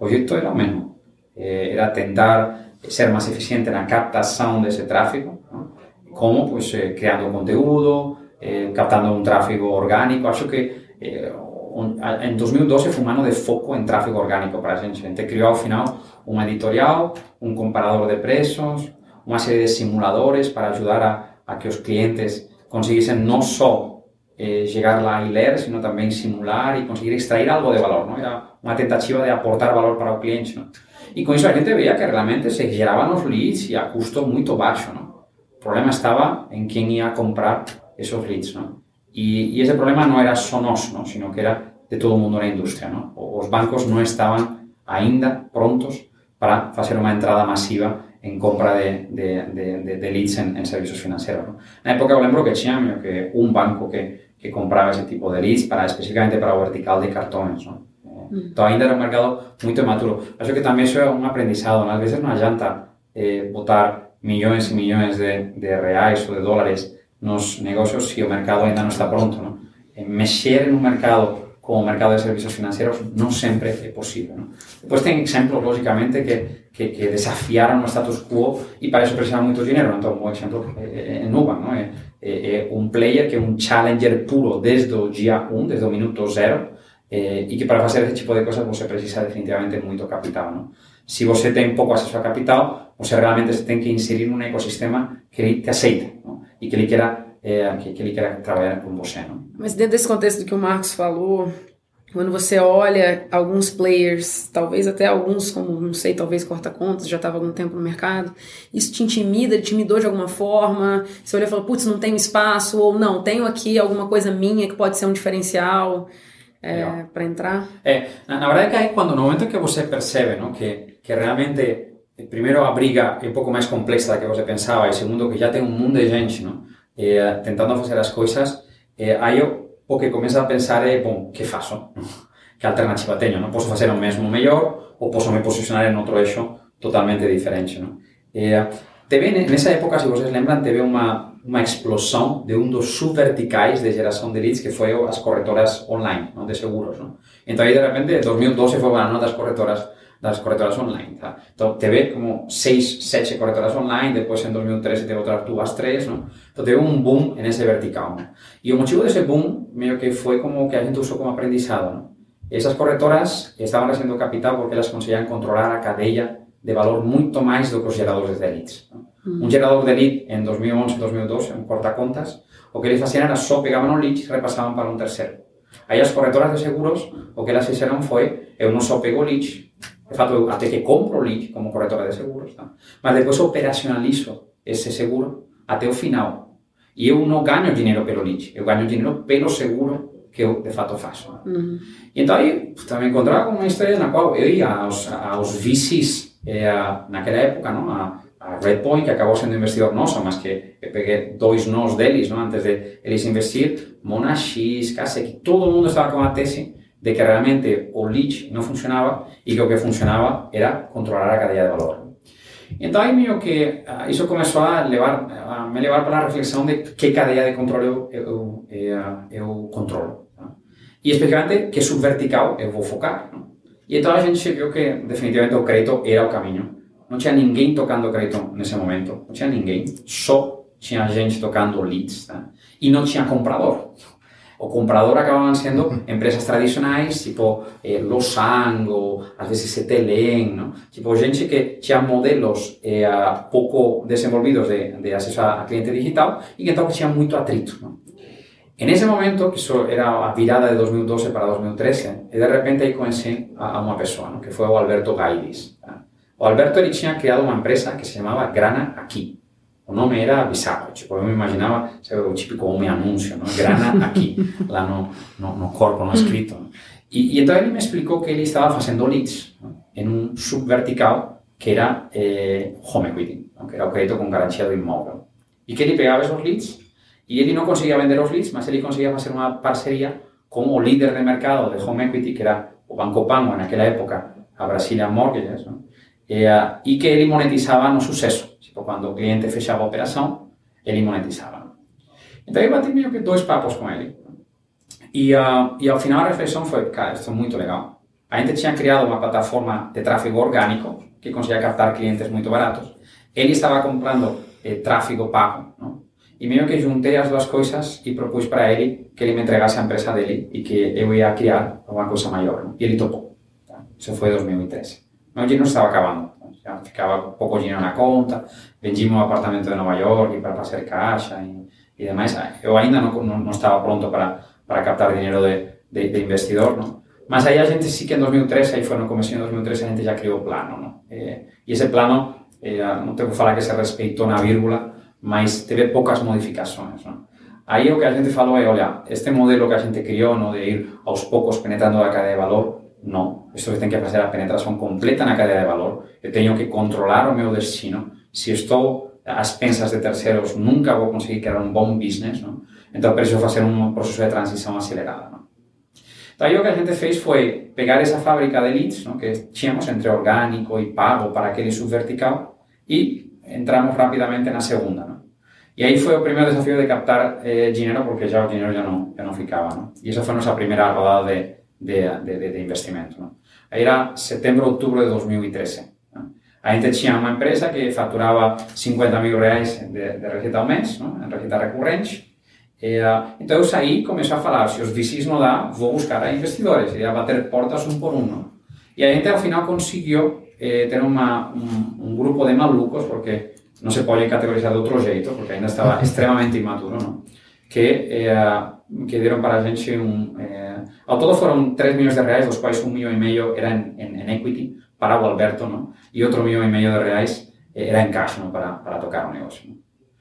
o jeito era o mesmo. era tentar ser más eficiente en la captación de ese tráfico, ¿no? como eh, creando conteúdo, eh, captando un tráfico orgánico. Acho que eh, un, en 2012 fue un ano de foco en tráfico orgánico para a gente. A gente criou ao final un editorial, un comparador de preços, unha serie de simuladores para ajudar a, a que os clientes conseguissem non só eh, llegar lá e ler, sino tamén simular e conseguir extrair algo de valor. ¿no? Era unha tentativa de aportar valor para o cliente. ¿no? E com isso a gente veía que realmente se geraban os leads e a custo muito baixo, ¿no? Problema estaba en quen ia a comprar esos leads, ¿no? E, e ese problema non era só nós, ¿no? Sino que era de todo o mundo na industria, ¿no? Os bancos non estaban aínda prontos para facer unha entrada masiva en compra de, de, de, de leads en, en, servicios financieros. ¿no? En la época, por ejemplo, que teníamos que un banco que, que, compraba ese tipo de leads para, específicamente para vertical de cartones. ¿no? Eh, mm. ainda era un mercado muy maturo. Acho que también es un aprendizado. ¿no? A veces no llanta eh, botar millones y millones de, de reais o de dólares nos negocios si el mercado ainda no está pronto. ¿no? Eh, mexer en un mercado como mercado de serviços financeiros não sempre é possível. Não? Depois tem exemplos, logicamente, que, que, que desafiaram o status quo e para isso precisavam muito dinheiro. Então, um exemplo é, é Nubank. Não? É, um player que é um challenger puro desde o dia 1, desde o minuto zero, eh, que para facer ese tipo de cosas você precisa definitivamente moito capital. Non? Se você ten pouco acceso a capital, você realmente se ten que inserir nun ecosistema que te aceite non? e que ele queira, eh, que, que ele queira trabalhar com você. Não? Mas dentro desse contexto que o Marcos falou, quando você olha alguns players, talvez até alguns, como, não sei, talvez corta-contas, já estava algum tempo no mercado, isso te intimida, te intimidou de alguma forma? Você olha e fala, putz, não tenho espaço, ou não, tenho aqui alguma coisa minha que pode ser um diferencial é, para entrar? É, na, na, verdade é que aí quando no momento que você percebe não, que, que realmente primeiro a briga é um pouco mais complexa do que você pensava e segundo que já tem um mundo de gente não, é, tentando fazer as coisas, é, aí eu, o que começa a pensar é, bom, que faço? Que alternativa tenho? Não posso fazer o mesmo melhor ou posso me posicionar em outro eixo totalmente diferente? Não? É, teve, nessa época, se vocês lembram, teve uma, uma explosão de um dos subverticais de geração de leads, que foi as corretoras online, não, de seguros. Não? Então, aí, de repente, 2012 foi o ano das corretoras das corretoras online. Tá? Então, teve como seis, sete corretoras online, depois em 2013 teve outras duas, três, não? Então, teve um boom nesse vertical. Não? E o motivo desse boom, meio que foi como que a gente usou como aprendizado. Não? Essas corretoras estavam recebendo capital porque elas conseguiam controlar a cadeia de valor muito mais do que os geradores de leads. Não? Um gerador de lead em 2011, 2012, um corta-contas, o que eles faziam era só pegavam o lead e repassavam para um terceiro. Aí as corretoras de seguros, o que elas fizeram foi, eu não só pego lead, de fato, eu até que compro lead como corretora de seguros, tá? mas depois operacionalizo esse seguro até o final. E eu não ganho dinheiro pelo lead, eu ganho dinheiro pelo seguro que eu de fato faço. Uhum. E então aí também encontrava uma história na qual eu ia aos, aos VCs eh, naquela época, não? A, a Redpoint, que acabou sendo investidor nosso, mas que eu peguei dois nós deles, não? antes de eles investir, Monax, que todo mundo estava com a tese de que realmente o lead não funcionava e que o que funcionava era controlar a cadeia de valor. Então aí meio que isso começou a, levar, a me levar para a reflexão de que cadeia de controle eu, eu, eu, controlo. Tá? E especialmente que subvertical eu vou focar. Não? E então a gente viu que definitivamente o crédito era o caminho não tinha ninguém tocando crédito nesse momento, não tinha ninguém, só tinha gente tocando leads, tá? e não tinha comprador. O comprador acabavam sendo empresas tradicionais, tipo eh, Losango, às vezes Cetelem, não? tipo gente que tinha modelos eh, pouco desenvolvidos de, de acesso a, cliente digital e que então tinha muito atrito. Não? En ese momento, que isso era a virada de 2012 para 2013, e de repente aí conheci a, a uma pessoa, ¿no? que foi o Alberto Gailis. Tá? O Alberto ele tinha criado uma empresa que se chamava Grana Aqui. O nome era bizarro, tipo, eu me imaginava, sabe, o típico homem anúncio, não? Grana Aqui, lá no, no, no corpo, no escrito. E, e, então ele me explicou que ele estava fazendo leads não? em um subvertical que era eh, home equity, não? que era o crédito com garantia do imóvel. E que ele pegava esses leads e ele não conseguia vender os leads, mas ele conseguia fazer uma parceria com o líder de mercado de home equity, que era o Banco Pango naquela época, a Brazilian Mortgages, não? eh, e que ele monetizava no sucesso. Tipo, quando o cliente fechava a operação, ele monetizava. Então eu bati meio que dois papos com ele. E, uh, e ao final a reflexão foi, cara, isso é muito legal. A gente tinha criado uma plataforma de tráfego orgânico que conseguia captar clientes muito baratos. Ele estava comprando eh, tráfego pago, não? E meio que juntei as duas coisas e propus para ele que ele me entregasse a empresa dele e que eu ia criar uma coisa maior. Não? E ele topou. Tá? Isso foi em 2013. Meu dinheiro estava acabando. Já ficava pouco dinheiro na conta. Vendimos um apartamento de Nova York para fazer caixa e, e demais. Eu ainda não, não, não pronto para, para captar dinheiro de, de, de, investidor, não? Mas aí a gente sí que em 2013, aí foi no começo de 2013, a gente já criou o plano, não? Eh, e plano, eh, não tenho que falar que se respeitou na vírgula, mas teve poucas modificações, não? Aí o que a gente falou é, olha, este modelo que a gente criou, não, de ir aos poucos penetrando a cadeia de valor, No, esto que ten que facer a penetración completa na cadea de valor. Eu teño que controlar o meu destino. Se estou ás pensas de terceros, nunca vou conseguir crear un bon business, ¿no? Entón, preciso facer un proceso de transición acelerada, ¿no? Entón, aí o que a gente fez foi pegar esa fábrica de leads, ¿no? que tínhamos entre orgánico e pago para aquele subvertical e entramos rapidamente na segunda, ¿no? E aí foi o primeiro desafío de captar eh, porque já o dinheiro já não, já não ficava, ¿no? E esa foi a nosa primeira rodada de, de, de, de investimento. ¿no? Era setembro, outubro de 2013. ¿no? A gente tinha uma empresa que faturava 50 mil reais de, de receita ao mês, ¿no? em receita recorrente. E, uh, então eu saí comecei a falar, se os VCs não dá, vou buscar a investidores, e a bater portas um por um. ¿no? E a gente ao final conseguiu eh, ter uma, um, um grupo de malucos, porque não se pode categorizar de outro jeito, porque ainda estava extremamente imaturo, não? Que, eh, que deram para a gente um... Eh, ao todo foram 3 milhões de reais, dos quais um milhão e meio era em, em, em equity para o Alberto, não? e outro milhão e meio de reais eh, era em cash não? Para, para tocar o negócio. Não?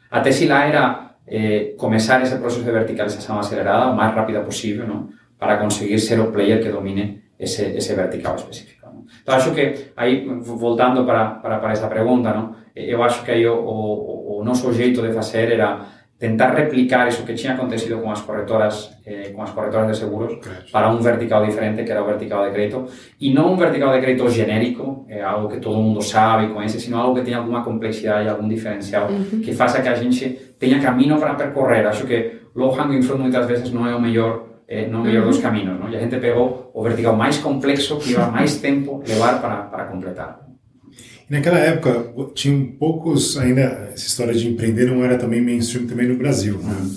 A tesi lá era eh, começar esse processo de verticalização acelerada o mais rápida possível não? para conseguir ser o player que domine esse, esse vertical específico. Não? Então, acho que aí, voltando para, para, para essa pergunta, não? eu acho que aí o, o, o nosso jeito de fazer era tentar replicar eso que tinha acontecido con as corretoras eh, con as corretoras de seguros claro. para un vertical diferente que era o vertical de crédito e non un vertical de crédito genérico é algo que todo mundo sabe conhece sino algo que tenha alguma complexidade algún diferencial uh -huh. que faça que a gente tenha camino para percorrer acho que low hanging fruit moitas veces non é o mellor eh, no mellor dos caminos, ¿no? E a gente pegou o vertical máis complexo que iba máis tempo levar para, para completar. Naquela época, tinham poucos ainda, essa história de empreender não era também mainstream também no Brasil, né?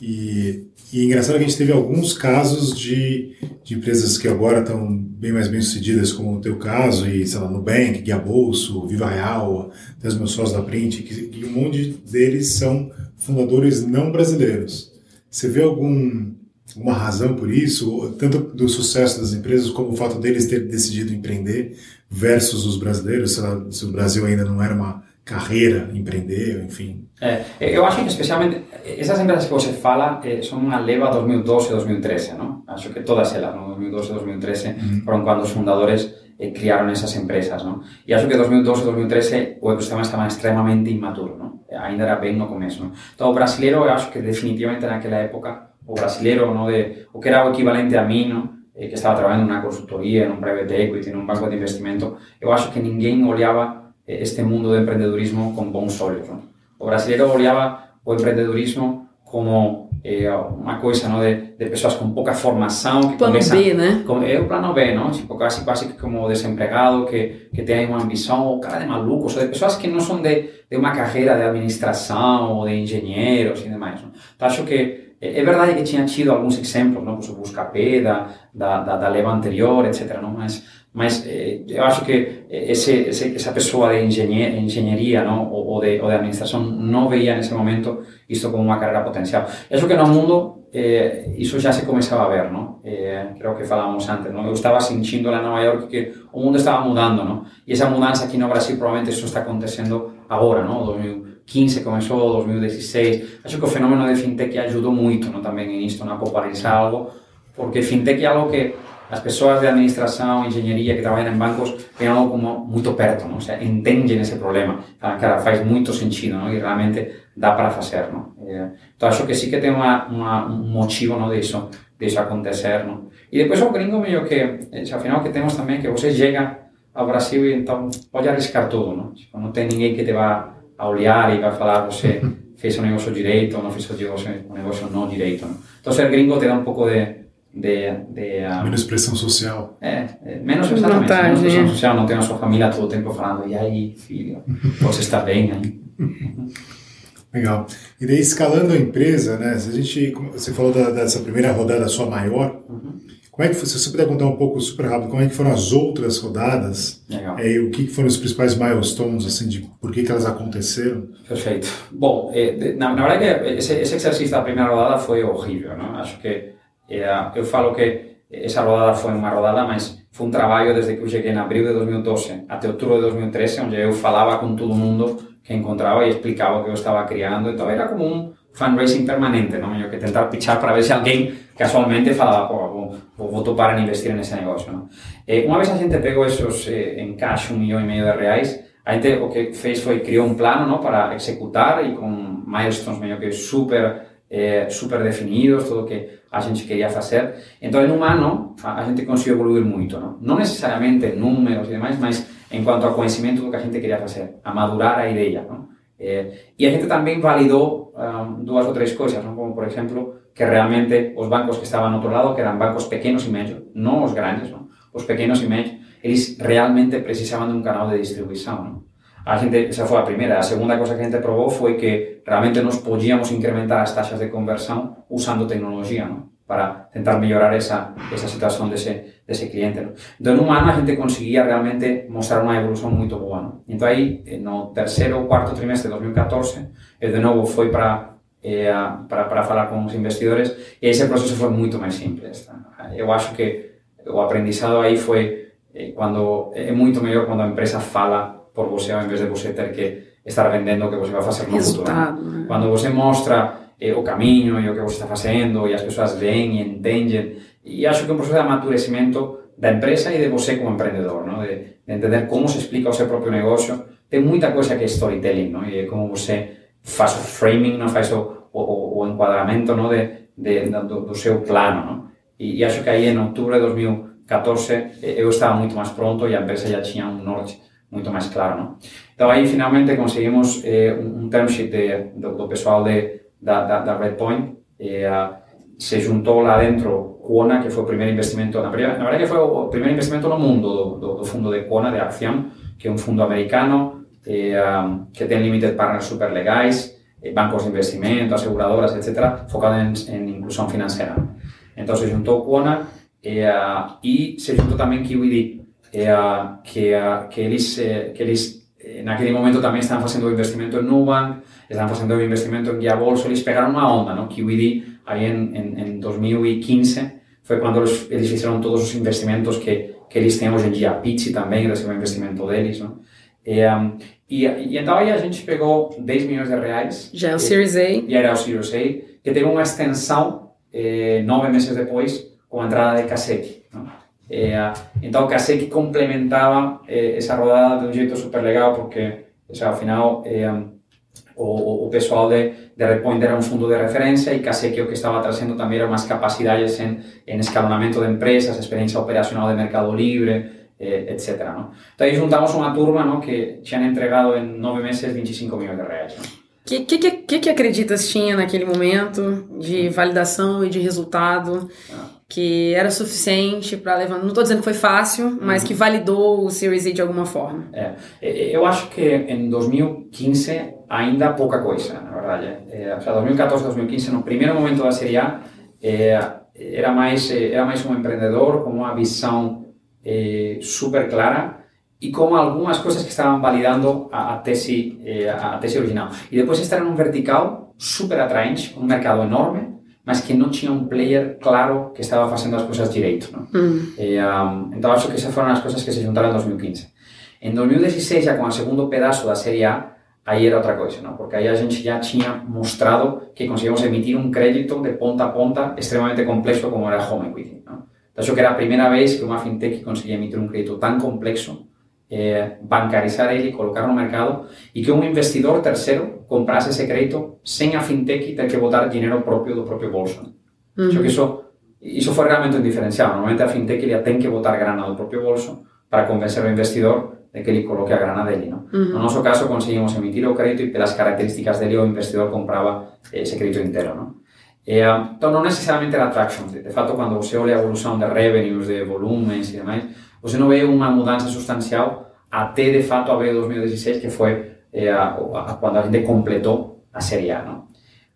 E, e é engraçado que a gente teve alguns casos de, de empresas que agora estão bem mais bem sucedidas, como o teu caso, e sei lá, Nubank, Guia Bolso, Viva Real, até os meus sócios da Print, que, que um monte deles são fundadores não brasileiros. Você vê algum uma razão por isso, tanto do sucesso das empresas como o fato deles ter decidido empreender versus os brasileiros, se o Brasil ainda não era uma carreira empreender, enfim. É, eu acho que especialmente essas empresas que você fala eh, são uma leva 2012 e 2013, não? Acho que todas elas, no 2012 e 2013, uhum. foram quando os fundadores eh, criaram essas empresas, não? E acho que 2012 e 2013 o ecossistema estava extremamente imaturo, não? Ainda era bem no começo, não? Então, o brasileiro, eu acho que definitivamente naquela época o brasileiro, ¿no? de, o que era o equivalente a mí, ¿no? Eh, que en una consultoría, en un private equity, en un banco de investimento, eu acho que ninguém olhava eh, este mundo de empreendedorismo con bons olhos. ¿no? O brasileiro olhava o empreendedorismo como eh, uma coisa ¿no? de, de pessoas com pouca formação que plano começam, B, né? Com, é o plano B, não? Tipo, quase, quase como desempregado que, que tem uma ambição, ou cara de malucos, ou de pessoas que não são de, de uma carreira de administração ou de engenheiros e demais. Não? Então, acho que é verdade que tinha tido alguns exemplos, não? o Buscapé, da, da, da, da leva anterior, etc. Não? Mas, mas eh, eu acho que esse, esse, essa pessoa de engenharia, engenharia não? Ou, ou, de, ou de administração não veia nesse momento isto como uma carreira potencial. Eu acho que no mundo eh, isso já se começava a ver, não? Eh, creo que falávamos antes, não? Eu estava sentindo lá em Nova York que o mundo estava mudando, não? E essa mudança aqui no Brasil provavelmente isso está acontecendo agora, não? 2015 começou, 2016. Acho que o fenômeno de fintech ajudou muito não, também nisso, a popularizar algo, porque fintech é algo que as pessoas de administração, engenharia que trabalham em bancos têm algo como muito perto, não? Ou seja, entendem esse problema. Então, cara, faz muito sentido não? e realmente dá para fazer. Não? Então, acho que sim que tem uma, uma, um motivo não, disso, disso acontecer. Não? E depois o gringo meio que, afinal, que temos também que você chega ao Brasil e então pode arriscar tudo. Não, tipo, não tem ninguém que te vá a olhar e vai falar você fez o negócio direito ou não fez o negócio, o negócio não direito. Não? Então, ser gringo te dá um pouco de de, de um, menos pressão social. É, é menos exatamente, Vantagem, menos pressão social, não tem a sua família todo o tempo falando, e aí, filho, você está bem aí. Legal. E daí, escalando a empresa, né, se a gente, você falou da, dessa primeira rodada sua maior, uhum. Como é que, se você puder contar um pouco, super rápido, como é que foram as outras rodadas, Legal. É, e o que foram os principais milestones, assim, de por que, que elas aconteceram? Perfeito. Bom, eh, na, na verdade, esse, esse exercício da primeira rodada foi horrível, não? Acho que eu falo que essa rodada foi uma rodada, mas foi um trabalho desde que eu cheguei em abril de 2012 até outubro de 2013, onde eu falava com todo mundo que encontrava e explicava o que eu estava criando. Então era como um fundraising permanente, não? Eu que tentar pitchar para ver se alguém casualmente falava, pô, vou, vou topar em investir nesse negócio, não? E uma vez a gente pegou esses eh, em caixa um milhão e de reais, a gente o que fez foi criar um plano, para executar e com milestones meio que super eh, super definidos, todo o que a gente queria fazer. Então, em um ano, a, gente conseguiu evoluir muito, não? Não necessariamente em números e demais, mas em quanto ao conhecimento do que a gente queria fazer, a madurar a ideia, não? Eh, e a gente também validou um, duas ou três coisas, como por exemplo, que realmente os bancos que estavam no outro lado, que eram bancos pequenos e médios, não os grandes, não? os pequenos e médios, eles realmente precisavam de um canal de distribuição. Não? A gente, esa foi a primeira. A segunda cosa que a gente probou foi que realmente nos podíamos incrementar as taxas de conversão usando tecnologia, ¿no? para tentar mellorar esa, esa situación dese, dese cliente. ¿no? Então, en un ano, a gente conseguía realmente mostrar unha evolución moito boa. ¿no? Entón, aí, no terceiro ou cuarto trimestre de 2014, eu de novo foi para eh, para, para falar con os investidores e ese proceso foi moito máis simples. Tá? Eu acho que o aprendizado aí foi eh, quando é moito mellor quando a empresa fala por você ao invés de você ter que estar vendendo o que você vai fazer no Resultado, futuro. Né? Quando você mostra eh, o caminho e o que você está fazendo e as pessoas veem e entendem, e acho que é um processo de amadurecimento da empresa e de você como empreendedor, não? De, de entender como se explica o seu próprio negócio. Tem muita coisa que é storytelling, não? e é como você faz o framing, non faz o, o, o encuadramento no? de, de, do, do seu plano. No? E, e acho que aí en outubro de 2014 eu estaba moito máis pronto e a empresa já tinha un norte moito máis claro. No? Então aí finalmente conseguimos eh, un, term sheet de, do, do pessoal de, da, da, da Redpoint e eh, se juntou lá dentro Quona, que foi o primeiro investimento, na, primeira, na verdade que foi o primeiro investimento no mundo do, do, do fundo de Quona, de acción, que é un fundo americano, eh, um, que tienen limited partners súper legais, eh, bancos de investimento, aseguradoras, etcétera, enfocados en, en, inclusión financiera. Entonces se juntó Quona uh, y se juntó también KiwiD, uh, eh, que, eh, que ellos, que ellos en aquel momento también estaban haciendo investimento en Nubank, estaban haciendo investimento en Guía Bolso, les pegaron una onda, ¿no? QED, ahí en, en, en 2015, fue cuando ellos hicieron todos los investimentos que, que ellos teníamos en Guía Pitch y también, el investimento de ellos, ¿no? E, um, e, e, então aí a gente pegou 10 milhões de reais. Já é o Series A. E era o Series A, que teve uma extensão eh, nove meses depois com a entrada de Kaseki. Eh, então Kaseki complementava eh, essa rodada de um jeito super legal, porque o sea, ao final eh, o, o pessoal de, de Redpoint era um fundo de referência e Kaseki o que estava trazendo também eram umas capacidades em, em escalonamento de empresas, experiência operacional de mercado livre, eh, etc. ¿no? Entonces juntamos una turma ¿no? que tinham entregado em nove meses 25 milhões de reais. O que, que, que, que acreditas tinha naquele momento de validação e de resultado ah. que era suficiente para levar? Não estou dizendo que foi fácil, mas uhum. que validou o Series A de alguma forma. É, eu acho que em 2015 ainda pouca coisa, na verdade. É, ou seja, 2014, 2015, no primeiro momento da Série A, é, era mais era mais um empreendedor com uma visão eh, súper clara y como algunas cosas que estaban validando a, a tesi, eh, a tesi original. Y después estar en un vertical súper atraente, un mercado enorme, mas que no tinha un player claro que estaba haciendo las cosas direito. ¿no? Mm. Eh, um, que esas fueron las cosas que se juntaron en 2015. En 2016, ya con el segundo pedazo da Serie A, aí era outra coisa, não? porque aí a gente já tinha mostrado que conseguimos emitir um crédito de ponta a ponta extremamente complexo como era Home Equity. Eso que era a primeira vez que unha fintech conseguía emitir un crédito tan complexo, eh, bancarizar ele e colocar no mercado e que un investidor terceiro comprase ese crédito sen a fintech e ter que botar dinero propio do propio bolso. Uh -huh. que iso, iso foi realmente un diferencial. Normalmente a fintech ele ten que botar grana do propio bolso para convencer o investidor de que ele coloque a grana dele. No, uh -huh. no noso caso conseguimos emitir o crédito e pelas características dele o investidor compraba ese crédito entero. No? E, então, não era traction. De, de fato, quando você olha a evolução de revenues, de volumes e demais, você não vê uma mudança substancial até, de fato, abril de 2016, que foi eh, a, a, quando a gente completou a Série A. Não?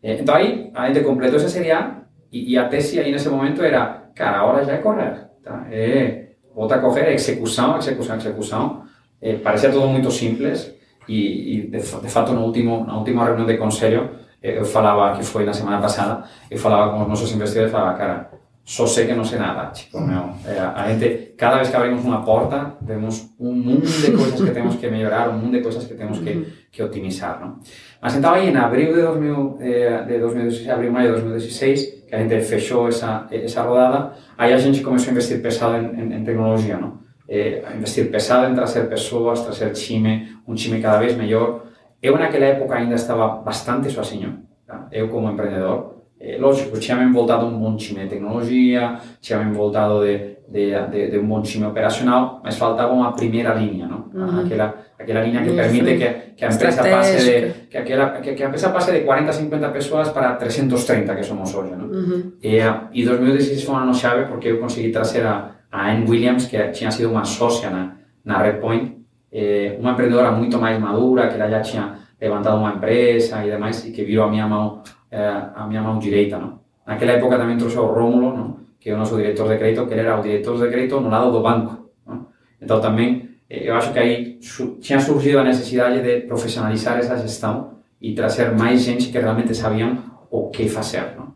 Eh, então, aí, a gente completou essa Série A e, e a tese aí nesse momento era, cara, a hora já é correr. Tá? É, volta a correr, execução, execução, execução. Eh, parecia tudo muito simples e, e de, de fato, no último, na última reunião de conselho, eu falava, que foi na semana passada, eu falava com os nossos investidores, falava, cara, só sei que não sei nada, tipo, meu, é, a gente, cada vez que abrimos uma porta, vemos um mundo de coisas que temos que melhorar, um mundo de coisas que temos que, que otimizar, não? Mas então aí, em abril de, 2000, eh, de 2016, abril, maio de 2016, que a gente fechou essa, essa rodada, aí a gente começou a investir pesado em, em, em tecnologia, não? Eh, investir pesado em trazer pessoas, trazer time, um time cada vez melhor, Eu naquela época ainda estaba bastante sozinho, tá? eu como empreendedor. Eh, lógico, tinha-me voltado um bom time de tecnologia, tinha-me voltado de, de, de, de, um bom time operacional, mas faltava uma primeira linha, não? Uhum. Aquela, aquela linha que permite que, que a empresa passe de que, aquela, que, que a empresa passe de 40 50 pessoas para 330 que somos hoje, não? Uhum. E, e 2016 foi um ano chave porque eu consegui trazer a, a Anne Williams, que tinha sido uma sócia na, na Redpoint, eh, uma empreendedora muito mais madura, que ela já tinha levantado uma empresa e demais, e que virou a minha mão, eh, a minha mão direita, não? Naquela época também trouxe o Rómulo, não? que é o nosso diretor de crédito, que ele era o diretor de crédito no lado do banco. Não? Então também, eh, eu acho que aí tinha surgido a necessidade de profissionalizar essa gestão e trazer mais gente que realmente sabiam o que fazer. Não?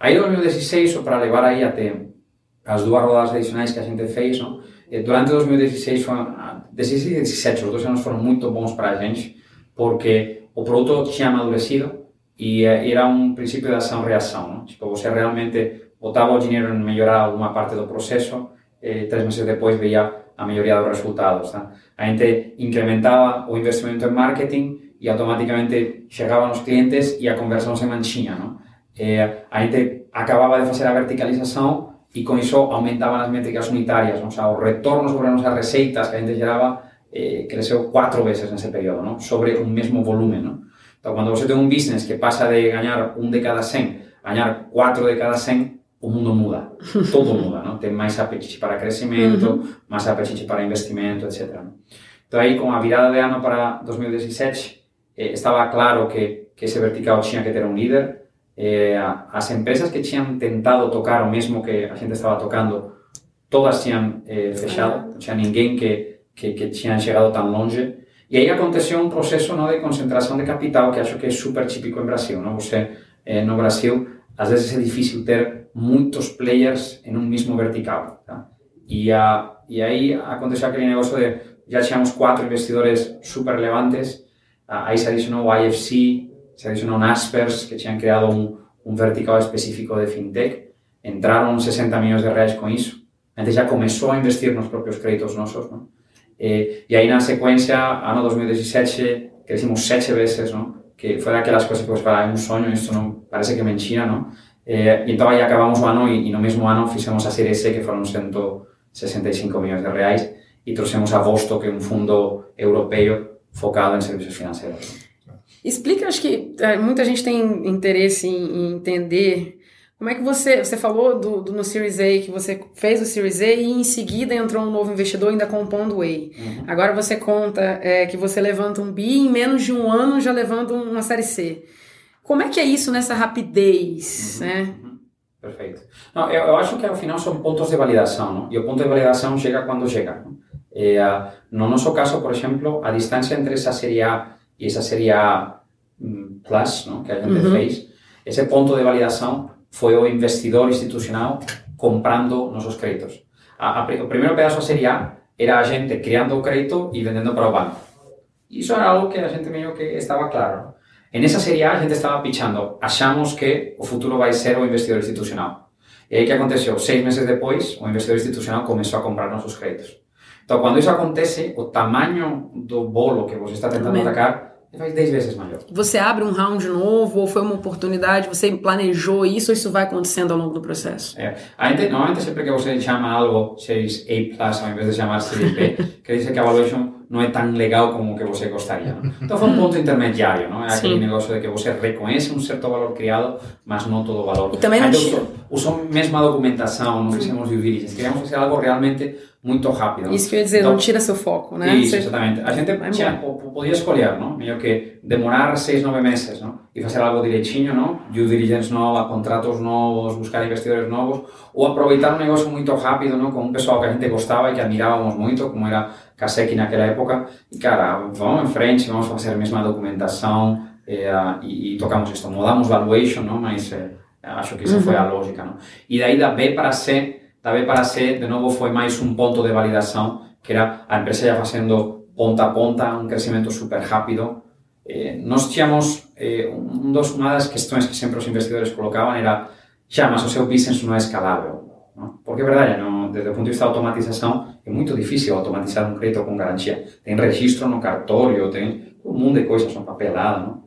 Aí, em 2016, para levar aí até as duas rodadas adicionais que a gente fez, não? Durante 2016, foi, 16 e 17, os dois anos foram muito bons para a gente, porque o produto tinha amadurecido e eh, era um princípio de ação-reação. Não? Tipo, você realmente botava o dinheiro em melhorar alguma parte do processo, e três meses depois veia a melhoria dos resultados. Tá? A gente incrementava o investimento em marketing e automaticamente chegavam os clientes e a conversão se mantinha. Não? Eh, a gente acabava de fazer a verticalização e com isso aumentavam as métricas unitárias, ou seja, o retorno sobre as nossas receitas que a gente gerava eh, cresceu quatro vezes nesse período, sobre um mesmo volume. Não? Então, quando você tem um business que passa de ganhar um de cada 100 ganhar 4 de cada 100, o mundo muda. Todo muda, não? Tem mais apetite para crescimento, uhum. mais apetite para investimento, etc. Então aí, com a virada de ano para 2017, eh, estava claro que, que ese vertical tinha que ter um líder. Eh, as empresas que tinham tentado tocar o mesmo que a gente estava tocando, todas tinham eh, fechado, não tinha ninguém que, que, que tinha chegado tão longe. E aí aconteceu um processo não, de concentração de capital que acho que é super típico em Brasil. Não? Você, eh, no Brasil, às vezes é difícil ter muitos players em um mesmo vertical. Tá? E, a, e aí aconteceu aquele negócio de já tínhamos quatro investidores super relevantes, aí se adicionou o IFC, se adicionou Naspers, que tinham criado um, um vertical específico de fintech, entraram 60 milhões de reais com isso, a gente já começou a investir nos próprios créditos nossos, não? E, e aí na sequência, ano 2017, crescimos sete vezes, não? que foi daquelas coisas que você fala, é um sonho, isso não parece que é mentira, não? Eh, então aí acabamos o ano e, e, no mesmo ano fizemos a série C, que foram 165 milhões de reais, e trouxemos a Vosto, que é um fundo europeu focado em serviços financeiros. Explica, acho que é, muita gente tem interesse em, entender como é que você, você falou do, do, no Series A, que você fez o Series A e em seguida entrou um novo investidor ainda compondo o A. Uhum. Agora você conta é, que você levanta um bi em menos de um ano já levanta uma série C. Como é que é isso nessa rapidez, uhum. né? Uhum. Perfeito. Não, eu, eu, acho que ao final são pontos de validação, não? e o ponto de validação chega quando chega. Não? Eh, no noso caso, por exemplo, a distancia entre esa serie A e esa serie A mm, Plus, ¿no? que a gente uh -huh. ese ponto de validação foi o investidor institucional comprando nosos créditos. A, a, o primeiro pedaço da serie A era a gente criando o crédito e vendendo para o banco. Isso era algo que a gente meio que estava claro. En esa serie A gente estava pichando, achamos que o futuro vai ser o investidor institucional. E aí que aconteceu? Seis meses depois, o investidor institucional começou a comprar nossos créditos. Então, quando isso acontece, o tamanho do bolo que você está tentando atacar faz 10 vezes maior. Você abre um round novo ou foi uma oportunidade, você planejou isso ou isso vai acontecendo ao longo do processo? É. Normalmente, sempre que você chama algo Series A+, ao invés de chamar B, quer dizer que a valuation não é tão legal como que você gostaria. Não? Então foi um ponto intermediário, não é aquele Sim. negócio de que você reconhece um certo valor criado, mas não todo o valor. E também não usou, usou mesmo a documentação, não fizemos due diligence, queríamos fazer algo realmente muito rápido. Isso que eu ia dizer, então, não tira seu foco, né? Isso, exatamente. A gente tinha, podia escolher, não? Meio que demorar seis, nove meses, não? E fazer algo direitinho, não? Due diligence nova, contratos novos, buscar investidores novos, ou aproveitar um negócio muito rápido, não? Com um pessoal que a gente gostava e que admirávamos muito, como era Kaseki naquela época. E, cara, vamos em frente, vamos fazer a mesma documentação eh, e, e, tocamos isto. Mudamos valuation, não? Mas eh, acho que essa uhum. foi a lógica, não? E daí da B para C, da B para C, de novo, foi mais um ponto de validação, que era a empresa já fazendo ponta a ponta, um crescimento super rápido. Eh, nós tínhamos, eh, um dos, uma das questões que sempre os investidores colocavam era já, mas o seu business não é escalável. Não? Porque verdade, não, desde o ponto de vista da automatização, é muito difícil automatizar um crédito com garantia. Tem registro no cartório, tem um monte de coisas, uma papelada. Não?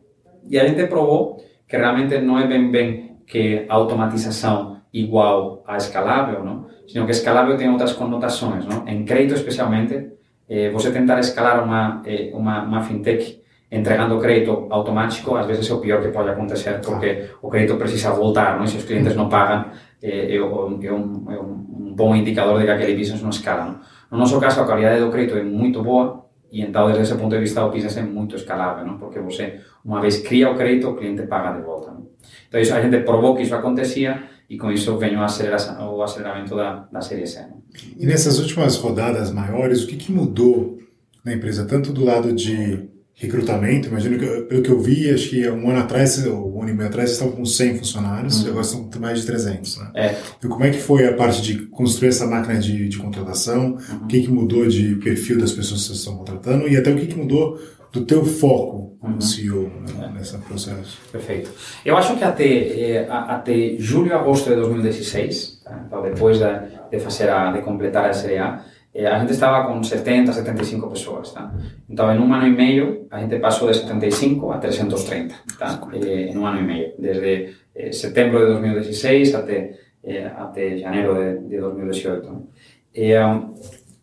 E a gente provou que realmente não é bem bem que a automatização igual a escalável, não? sino que escalável tem outras conotações. Não? Em crédito, especialmente, eh, você tentar escalar uma, eh, uma, uma fintech entregando crédito automático, às vezes é o pior que pode acontecer, porque o crédito precisa voltar, e se os clientes não pagam, eh, é, é, é um bom indicador de que aquele business não escala. Não? No nosso caso, a qualidade do crédito é muito boa, e então, desde esse ponto de vista, o business é muito escalável, não? porque você, uma vez cria o crédito, o cliente paga de volta. Então, a gente provou que isso acontecia, e com isso vem o, aceleramento da, da série C. Né? E nessas últimas rodadas maiores, o que, que mudou na empresa, tanto do lado de recrutamento, imagino que, pelo que eu vi, acho que um ano atrás, ou um ano e meio atrás, estavam com 100 funcionários, uhum. agora estão com mais de 300, né? É. Então, como é que foi a parte de construir essa máquina de, de contratação? Uhum. O que, que mudou de perfil das pessoas que vocês estão contratando? E até o que, que mudou do teu foco como uhum. CEO né, é. nesse processo. Perfeito. Eu acho que até, eh, até julho, agosto de 2016, tá? então depois de, de, fazer a, de completar a eh, a gente estava com 70, 75 pessoas. Tá? Então, em um ano e meio, a gente passou de 75 a 330, tá? Eh, em um ano e meio, desde eh, setembro de 2016 até, eh, até janeiro de, de 2018. E, um,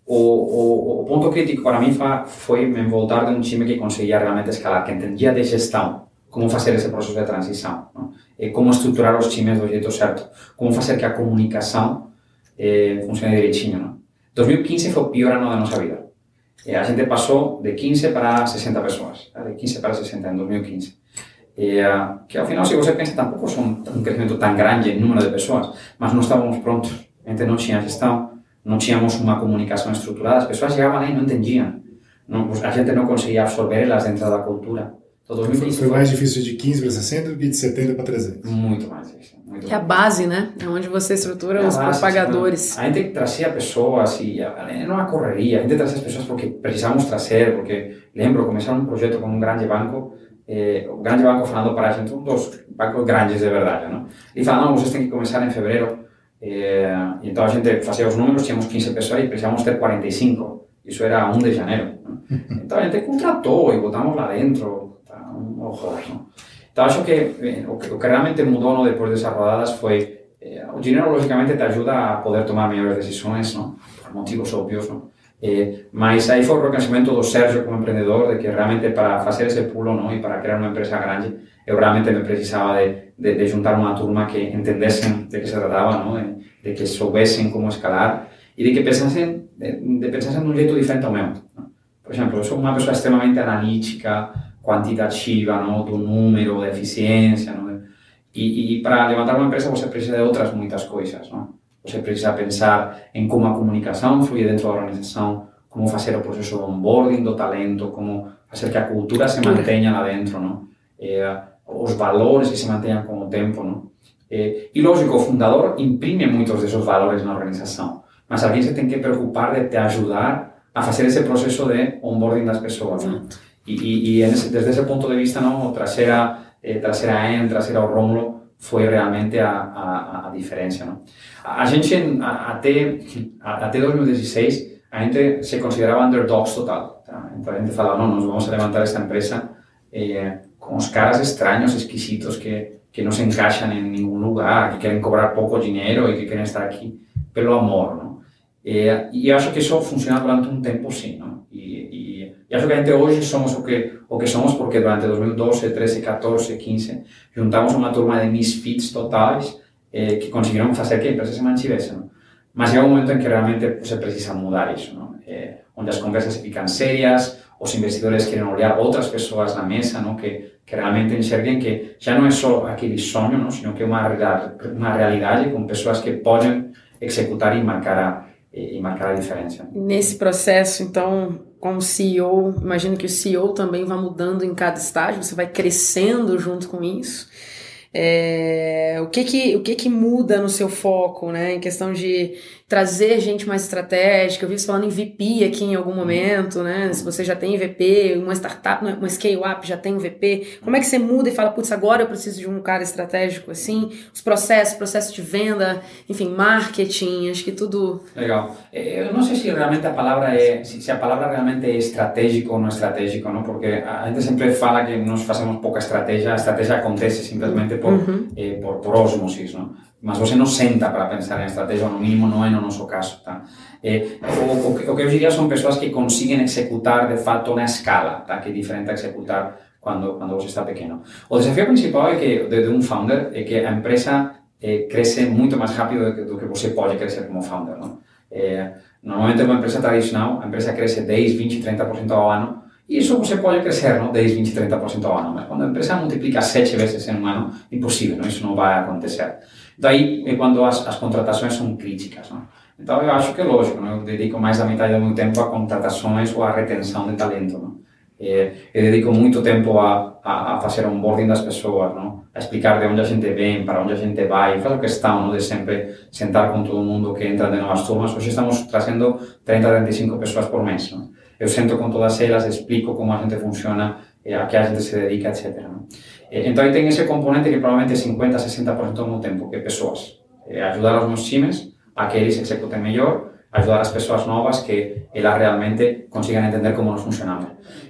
o, o, o, ponto crítico para mim foi me voltar de um time que conseguia realmente escalar, que entendia de gestão como fazer esse processo de transição. Não? é como estruturar os times do jeito certo, como fazer que a comunicação é, funcione direitinho. Não? 2015 foi o pior ano da nossa vida. É, a gente passou de 15 para 60 pessoas, de 15 para 60 em 2015. E, que ao final, se você pensa, tampouco são um crescimento tão grande em número de pessoas, mas não estávamos prontos. Gente não tinha gestão, não tínhamos uma comunicação estruturada, as pessoas chegavam lá e não entendiam. Não, a gente não conseguia absorver elas dentro da cultura. Então, foi mais difícil de 15 para 60 do que de 70 para 300. Muito mais difícil. Muito que é a base, né? É onde você estrutura é os base, propagadores. Tipo, a gente trazia pessoas e não uma correria, a gente trazia as pessoas porque precisamos trazer, porque lembro, começar um projeto com um grande banco, eh, o grande banco falando para a gente, um dos bancos grandes de verdade, não? E falando, não, vocês têm que começar em fevereiro, eh, então a gente fazia os números, tínhamos 15 pessoas e precisávamos ter 45. Isso era 1 de janeiro. Então a gente contratou e botamos lá dentro, horror. ¿no? Acho que eh, o, que o que realmente mudou no, depois dessas rodadas foi eh, o dinheiro, logicamente, te ajuda a poder tomar melhores decisões, não? por motivos óbvios. Não? Eh, mas aí foi o como empreendedor, de que realmente para fazer esse pulo não? e para criar uma empresa grande, eu realmente me precisava de, de, de juntar uma turma que entendessem de que se tratava, não? De, de que soubessem como escalar e de que pensassem, de, de pensassem de um diferente ao meu. Não? Por exemplo, eu sou uma pessoa extremamente analítica, quantitativa, ¿no? do número, da eficiência. ¿no? E, e para levantar uma empresa você precisa de outras muitas coisas. ¿no? Você precisa pensar em como a comunicação flui dentro da organização, como fazer o processo de onboarding do talento, como fazer que a cultura se mantenha lá dentro, não? Eh, os valores que se mantenham com o tempo. Não? Eh, e, lógico, o fundador imprime muitos desses valores na organização, mas alguém se tem que preocupar de te ajudar a fazer esse processo de onboarding das pessoas. Não? Y, y, y ese, desde ese punto de vista, ¿no? trasera, eh, trasera En, trasera o Rómulo, foi realmente a, a, a. Não? A gente, até, até 2016, a gente se considerava underdogs total. A gente falava, não, nós vamos a levantar esta empresa eh, com caras estranhos, esquisitos, que, que não se encaixam em nenhum lugar, que querem cobrar pouco dinheiro e que querem estar aqui pelo amor. Não? Eh, e que isso funciona durante um tempo, sim. Não? E, e acho que hoje somos o que, o que somos porque durante 2012, 13, 14, 15 juntamos uma turma de misfits totais eh, que conseguiram fazer que a empresa se mantivesse. Não? Mas chega um momento em que realmente se precisa mudar isso, não? Eh, onde as conversas ficam sérias, os investidores querem olhar outras pessoas na mesa, não? Que, que realmente enxerguem que já não é só aquele sonho, não? sino que é uma, uma realidade com pessoas que podem executar e marcar a, e marcar a diferença. Nesse processo, então, como CEO, imagino que o CEO também vai mudando em cada estágio, você vai crescendo junto com isso. É, o que que, o que que muda no seu foco, né, em questão de trazer gente mais estratégica. Eu vi você falando em VP aqui em algum momento, né? Se você já tem VP, uma startup, uma scale-up já tem um VP, como é que você muda e fala, putz, agora eu preciso de um cara estratégico assim? Os processos, processo de venda, enfim, marketing, acho que tudo. Legal. Eh, eu não sei se realmente a palavra é, se a palavra realmente é estratégico ou não estratégico, não? Porque a gente sempre fala que nós fazemos pouca estratégia, a estratégia acontece simplesmente por, uhum. eh, por, por osmosis, não? Mas você não senta para pensar em estratégia, no mínimo não é no nosso caso. Tá? É, o, o, o, que eu diria são pessoas que conseguem executar de fato na escala, tá? que é diferente a executar quando, quando você está pequeno. O desafio principal é que, de, de um founder é que a empresa é, cresce muito mais rápido do que, do que você pode crescer como founder. Não? É, normalmente, uma empresa tradicional, a empresa cresce 10, 20, 30% ao ano, e isso você pode crescer, não? 10, 20, 30% ao ano. Mas quando a empresa multiplica 7 vezes em um ano, impossível, não? isso não vai acontecer. Daí é quando as, as contratações são críticas. Não? Então eu acho que é lógico, não? eu dedico mais da metade do meu tempo a contratações ou a retenção de talento. Não? E, eu dedico muito tempo a, a, a fazer onboarding das pessoas, não? a explicar de onde a gente vem, para onde a gente vai. Eu faço questão não? de sempre sentar com todo mundo que entra de novas turmas. Hoje estamos trazendo 30, 35 pessoas por mês. Não? Eu sento com todas elas, explico como a gente funciona, eh, a que a gente se dedica, etc. Não? Então aí tem esse componente que provavelmente é 50, 60% do tempo, que é pessoas. É ajudar os meus times a que eles executem melhor, ajudar as pessoas novas que elas realmente consigam entender como nós funcionamos.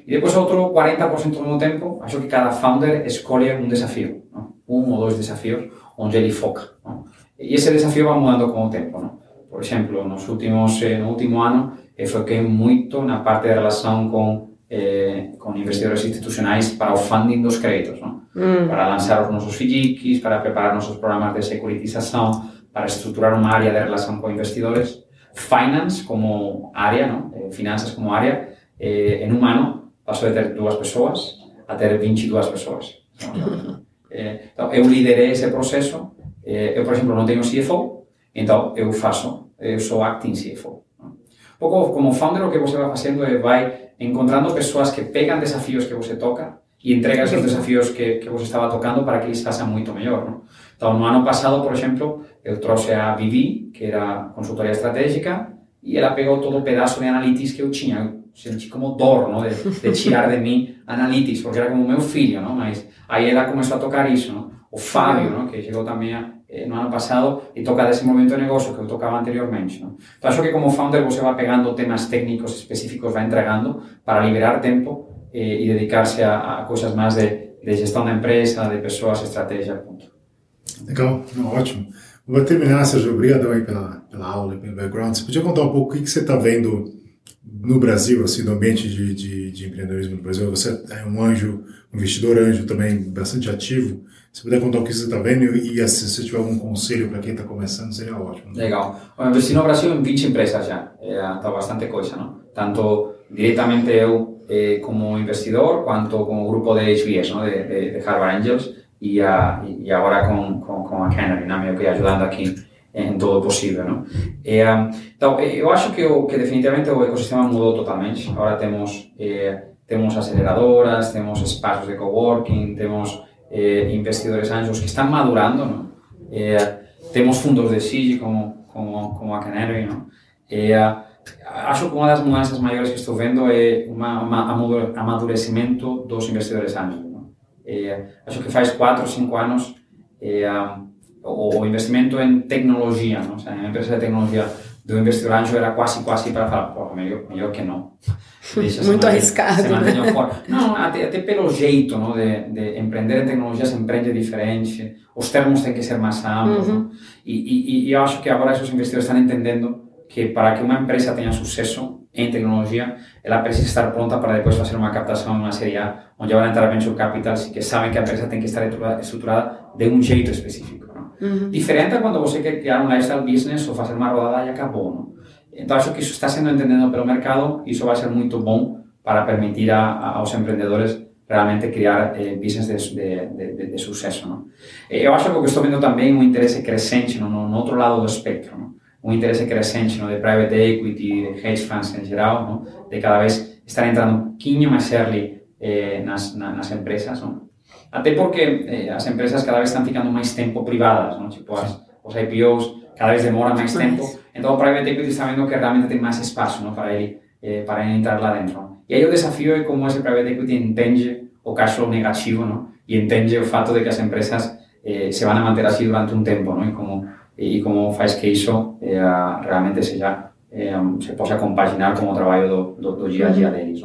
E depois outro 40% do meu tempo, acho que cada founder escolhe um desafio, não? um ou dois desafios onde ele foca. Não? E esse desafio mudando com o tempo. Não? Por exemplo, nos últimos, no último ano, eu foquei muito na parte de relação com eh, con investidores institucionais para o funding dos créditos, ¿no? Mm. para lanzar os nosos FIDICs, para preparar nosos programas de securitização, para estruturar uma área de relação com investidores, finance como área, ¿no? eh, finanças como área, eh, en un ano pasou de ter dúas persoas a ter 22 persoas. eh, então, eu liderei esse processo, eh, eu, por exemplo, não tenho CFO, então eu faço, eu sou acting CFO. Um pouco como founder, o que você vai fazendo é vai encontrando pessoas que pegam desafios que você toca e entrega esses desafios que, que você estava tocando para que eles façam muito melhor. Não? Então, no ano passado, por exemplo, eu trouxe a Vivi, que era consultoria estratégica, e ela pegou todo o pedaço de analytics que eu tinha. Eu senti como dor, não? De, de tirar de mim analytics, porque era como meu filho, não? Mas aí ela começou a tocar isso, não? O Fábio, não? Que chegou também eh, no ano passado e toca desse movimento de negócio que eu tocava anteriormente? Então, acho que como founder você vai pegando temas técnicos específicos, vai entregando para liberar tempo eh, e dedicar-se a, a coisas mais de, de gestão da empresa, de pessoas, estratégia, ponto. Legal, ótimo. Vou terminar, Sérgio. Obrigadão aí pela, pela aula e pelo background. Você podia contar um pouco o que, que você está vendo no Brasil, assim, no ambiente de, de, de, empreendedorismo no Brasil? Você é um anjo, um investidor anjo também bastante ativo. Se puder contar o que você está vendo e, e se você tiver algum conselho para quem está começando, seria ótimo. Né? Legal. Eu investi no Brasil em 20 empresas já. Está bastante coisa, não? Tanto diretamente eu eh, como investidor, quanto com o grupo de HBS, não? De, de, de Harvard Angels e, a, e agora com, com, com a Canary, né, meio que ajudando aqui em todo o possível, não? E, então, eu acho que, o, que definitivamente o ecossistema mudou totalmente. Agora temos eh, temos aceleradoras, temos espaços de coworking, temos eh, investidores anjos que están madurando, ¿no? Eh, temos fundos de SIG como, como, como a Canary, ¿no? Eh, acho que unha das mudanzas maiores que estou vendo é uma, uma amadurecimento dos investidores anjos. ¿no? Eh, acho que faz 4 ou 5 anos eh, o, o investimento en tecnología, ¿no? o sea, en empresa de tecnología, do investidor anjo era quase, quase para falar, pô, melhor, melhor que não. Deixa Muito arriscado. Se né? fora. Não, até, até pelo jeito não, de, de empreender em tecnologia se empreende diferente, os termos têm que ser mais amplos. Uhum. E, e, e eu acho que agora esses investidores estão entendendo que para que uma empresa tenha sucesso em tecnologia, ela precisa estar pronta para depois fazer uma captação uma série A, onde vai entrar venture capital, e que sabem que a empresa tem que estar estruturada de um jeito específico. Não? Uhum. Diferente é quando você quer criar um lifestyle business ou fazer uma rodada e acabou. Não? Então, acho que isso está sendo entendido pelo mercado e isso vai ser muito bom para permitir a, a, aos empreendedores realmente criar eh, business de, de, de, de sucesso. Não? Eu acho que que estou vendo também um interesse crescente no, no outro lado do espectro. Não? um interesse crescente de private equity, de hedge funds em geral, no, de cada vez estar entrando um pouquinho mais early eh, nas, na, nas empresas. No. Até porque eh, as empresas cada vez están ficando máis tempo privadas, non? Tipo, as, os IPOs cada vez demora máis tempo. Entón, o private equity está vendo que realmente ten máis espazo non? para ele eh, para ele entrar lá dentro. E aí o desafío é como ese private equity entende o caso negativo, non? E entende o fato de que as empresas eh, se van a manter así durante un tempo, non? E como, e como faz que iso eh, realmente seja eh, se possa compaginar com o trabalho do, do, do dia a dia deles.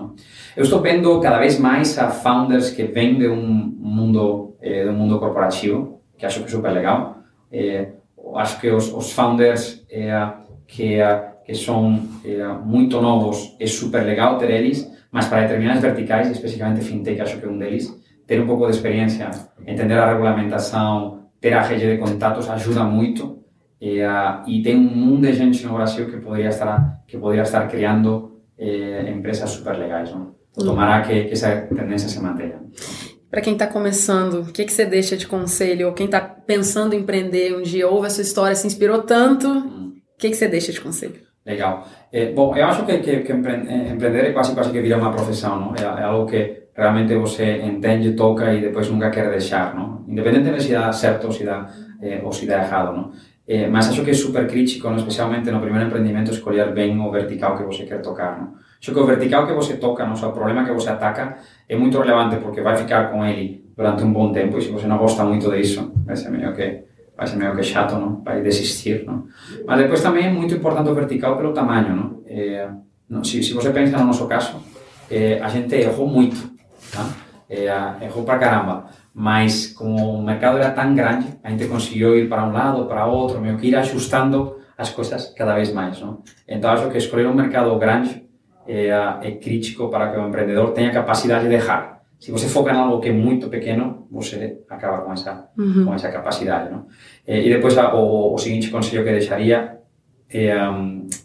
Eu estou vendo cada vez mais a founders que vêm de um mundo eh, do mundo corporativo, que acho que é super legal. Eh, acho que os, os founders eh, que, que são eh, muito novos é super legal ter eles, mas para determinadas verticais, especificamente fintech, acho que é um deles, ter um pouco de experiência, entender a regulamentação, ter a rede de contatos ajuda muito e, uh, e tem um mundo de gente no Brasil que poderia estar que poderia estar criando eh, empresas super legais. Não? Tomara que, que essa tendência se mantenha. Para quem está começando, o que, que você deixa de conselho? Ou quem está pensando em empreender um dia, ouve a sua história, se inspirou tanto, hum. o que, que você deixa de conselho? Legal. Eh, bom, eu acho que, que, que empreender é quase, quase que vira uma profissão, não? É, é, algo que realmente você entende, toca e depois nunca quer deixar, não? Independentemente se dá certo ou se dá, eh, ou se dá errado, não? Eh, mas acho que é super crítico, no, especialmente no primeiro empreendimento, escolher ben o vertical que você quer tocar. No? Acho que o vertical que você toca, no, o problema que você ataca, é muito relevante porque vai ficar com ele durante um bom tempo e se você não gosta muito disso, vai ser meio que, vai ser meio que chato, não? vai desistir. Não? Mas depois também é muito importante o vertical pelo tamanho. Não? É, eh, não, se, se você pensa no nosso caso, é, a gente errou muito, tá? é, eh, errou pra caramba. Mas como o mercado era tão grande, a gente conseguiu ir para um lado, para outro, meio que ir ajustando as coisas cada vez mais, não? Então acho que escolher um mercado grande é, é crítico para que o empreendedor tenha capacidade de errar. Se você foca em algo que é muito pequeno, você acaba com essa, uhum. com essa capacidade. Não? E, depois, o, o seguinte conselho que é, é,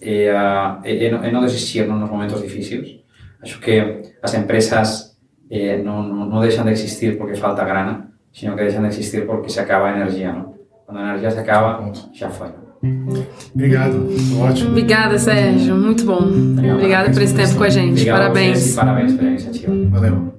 é, é, não desistir nos momentos difíceis. Acho que as empresas eh, não, não, não deixam de existir porque falta grana, sino que deixam de existir porque se acaba a energia. Não? Quando a energia se acaba, já foi. Obrigado, ótimo. Obrigada, Sérgio, muito bom. Obrigada por esse tempo com a gente. Obrigado parabéns. A parabéns pela iniciativa. Valeu.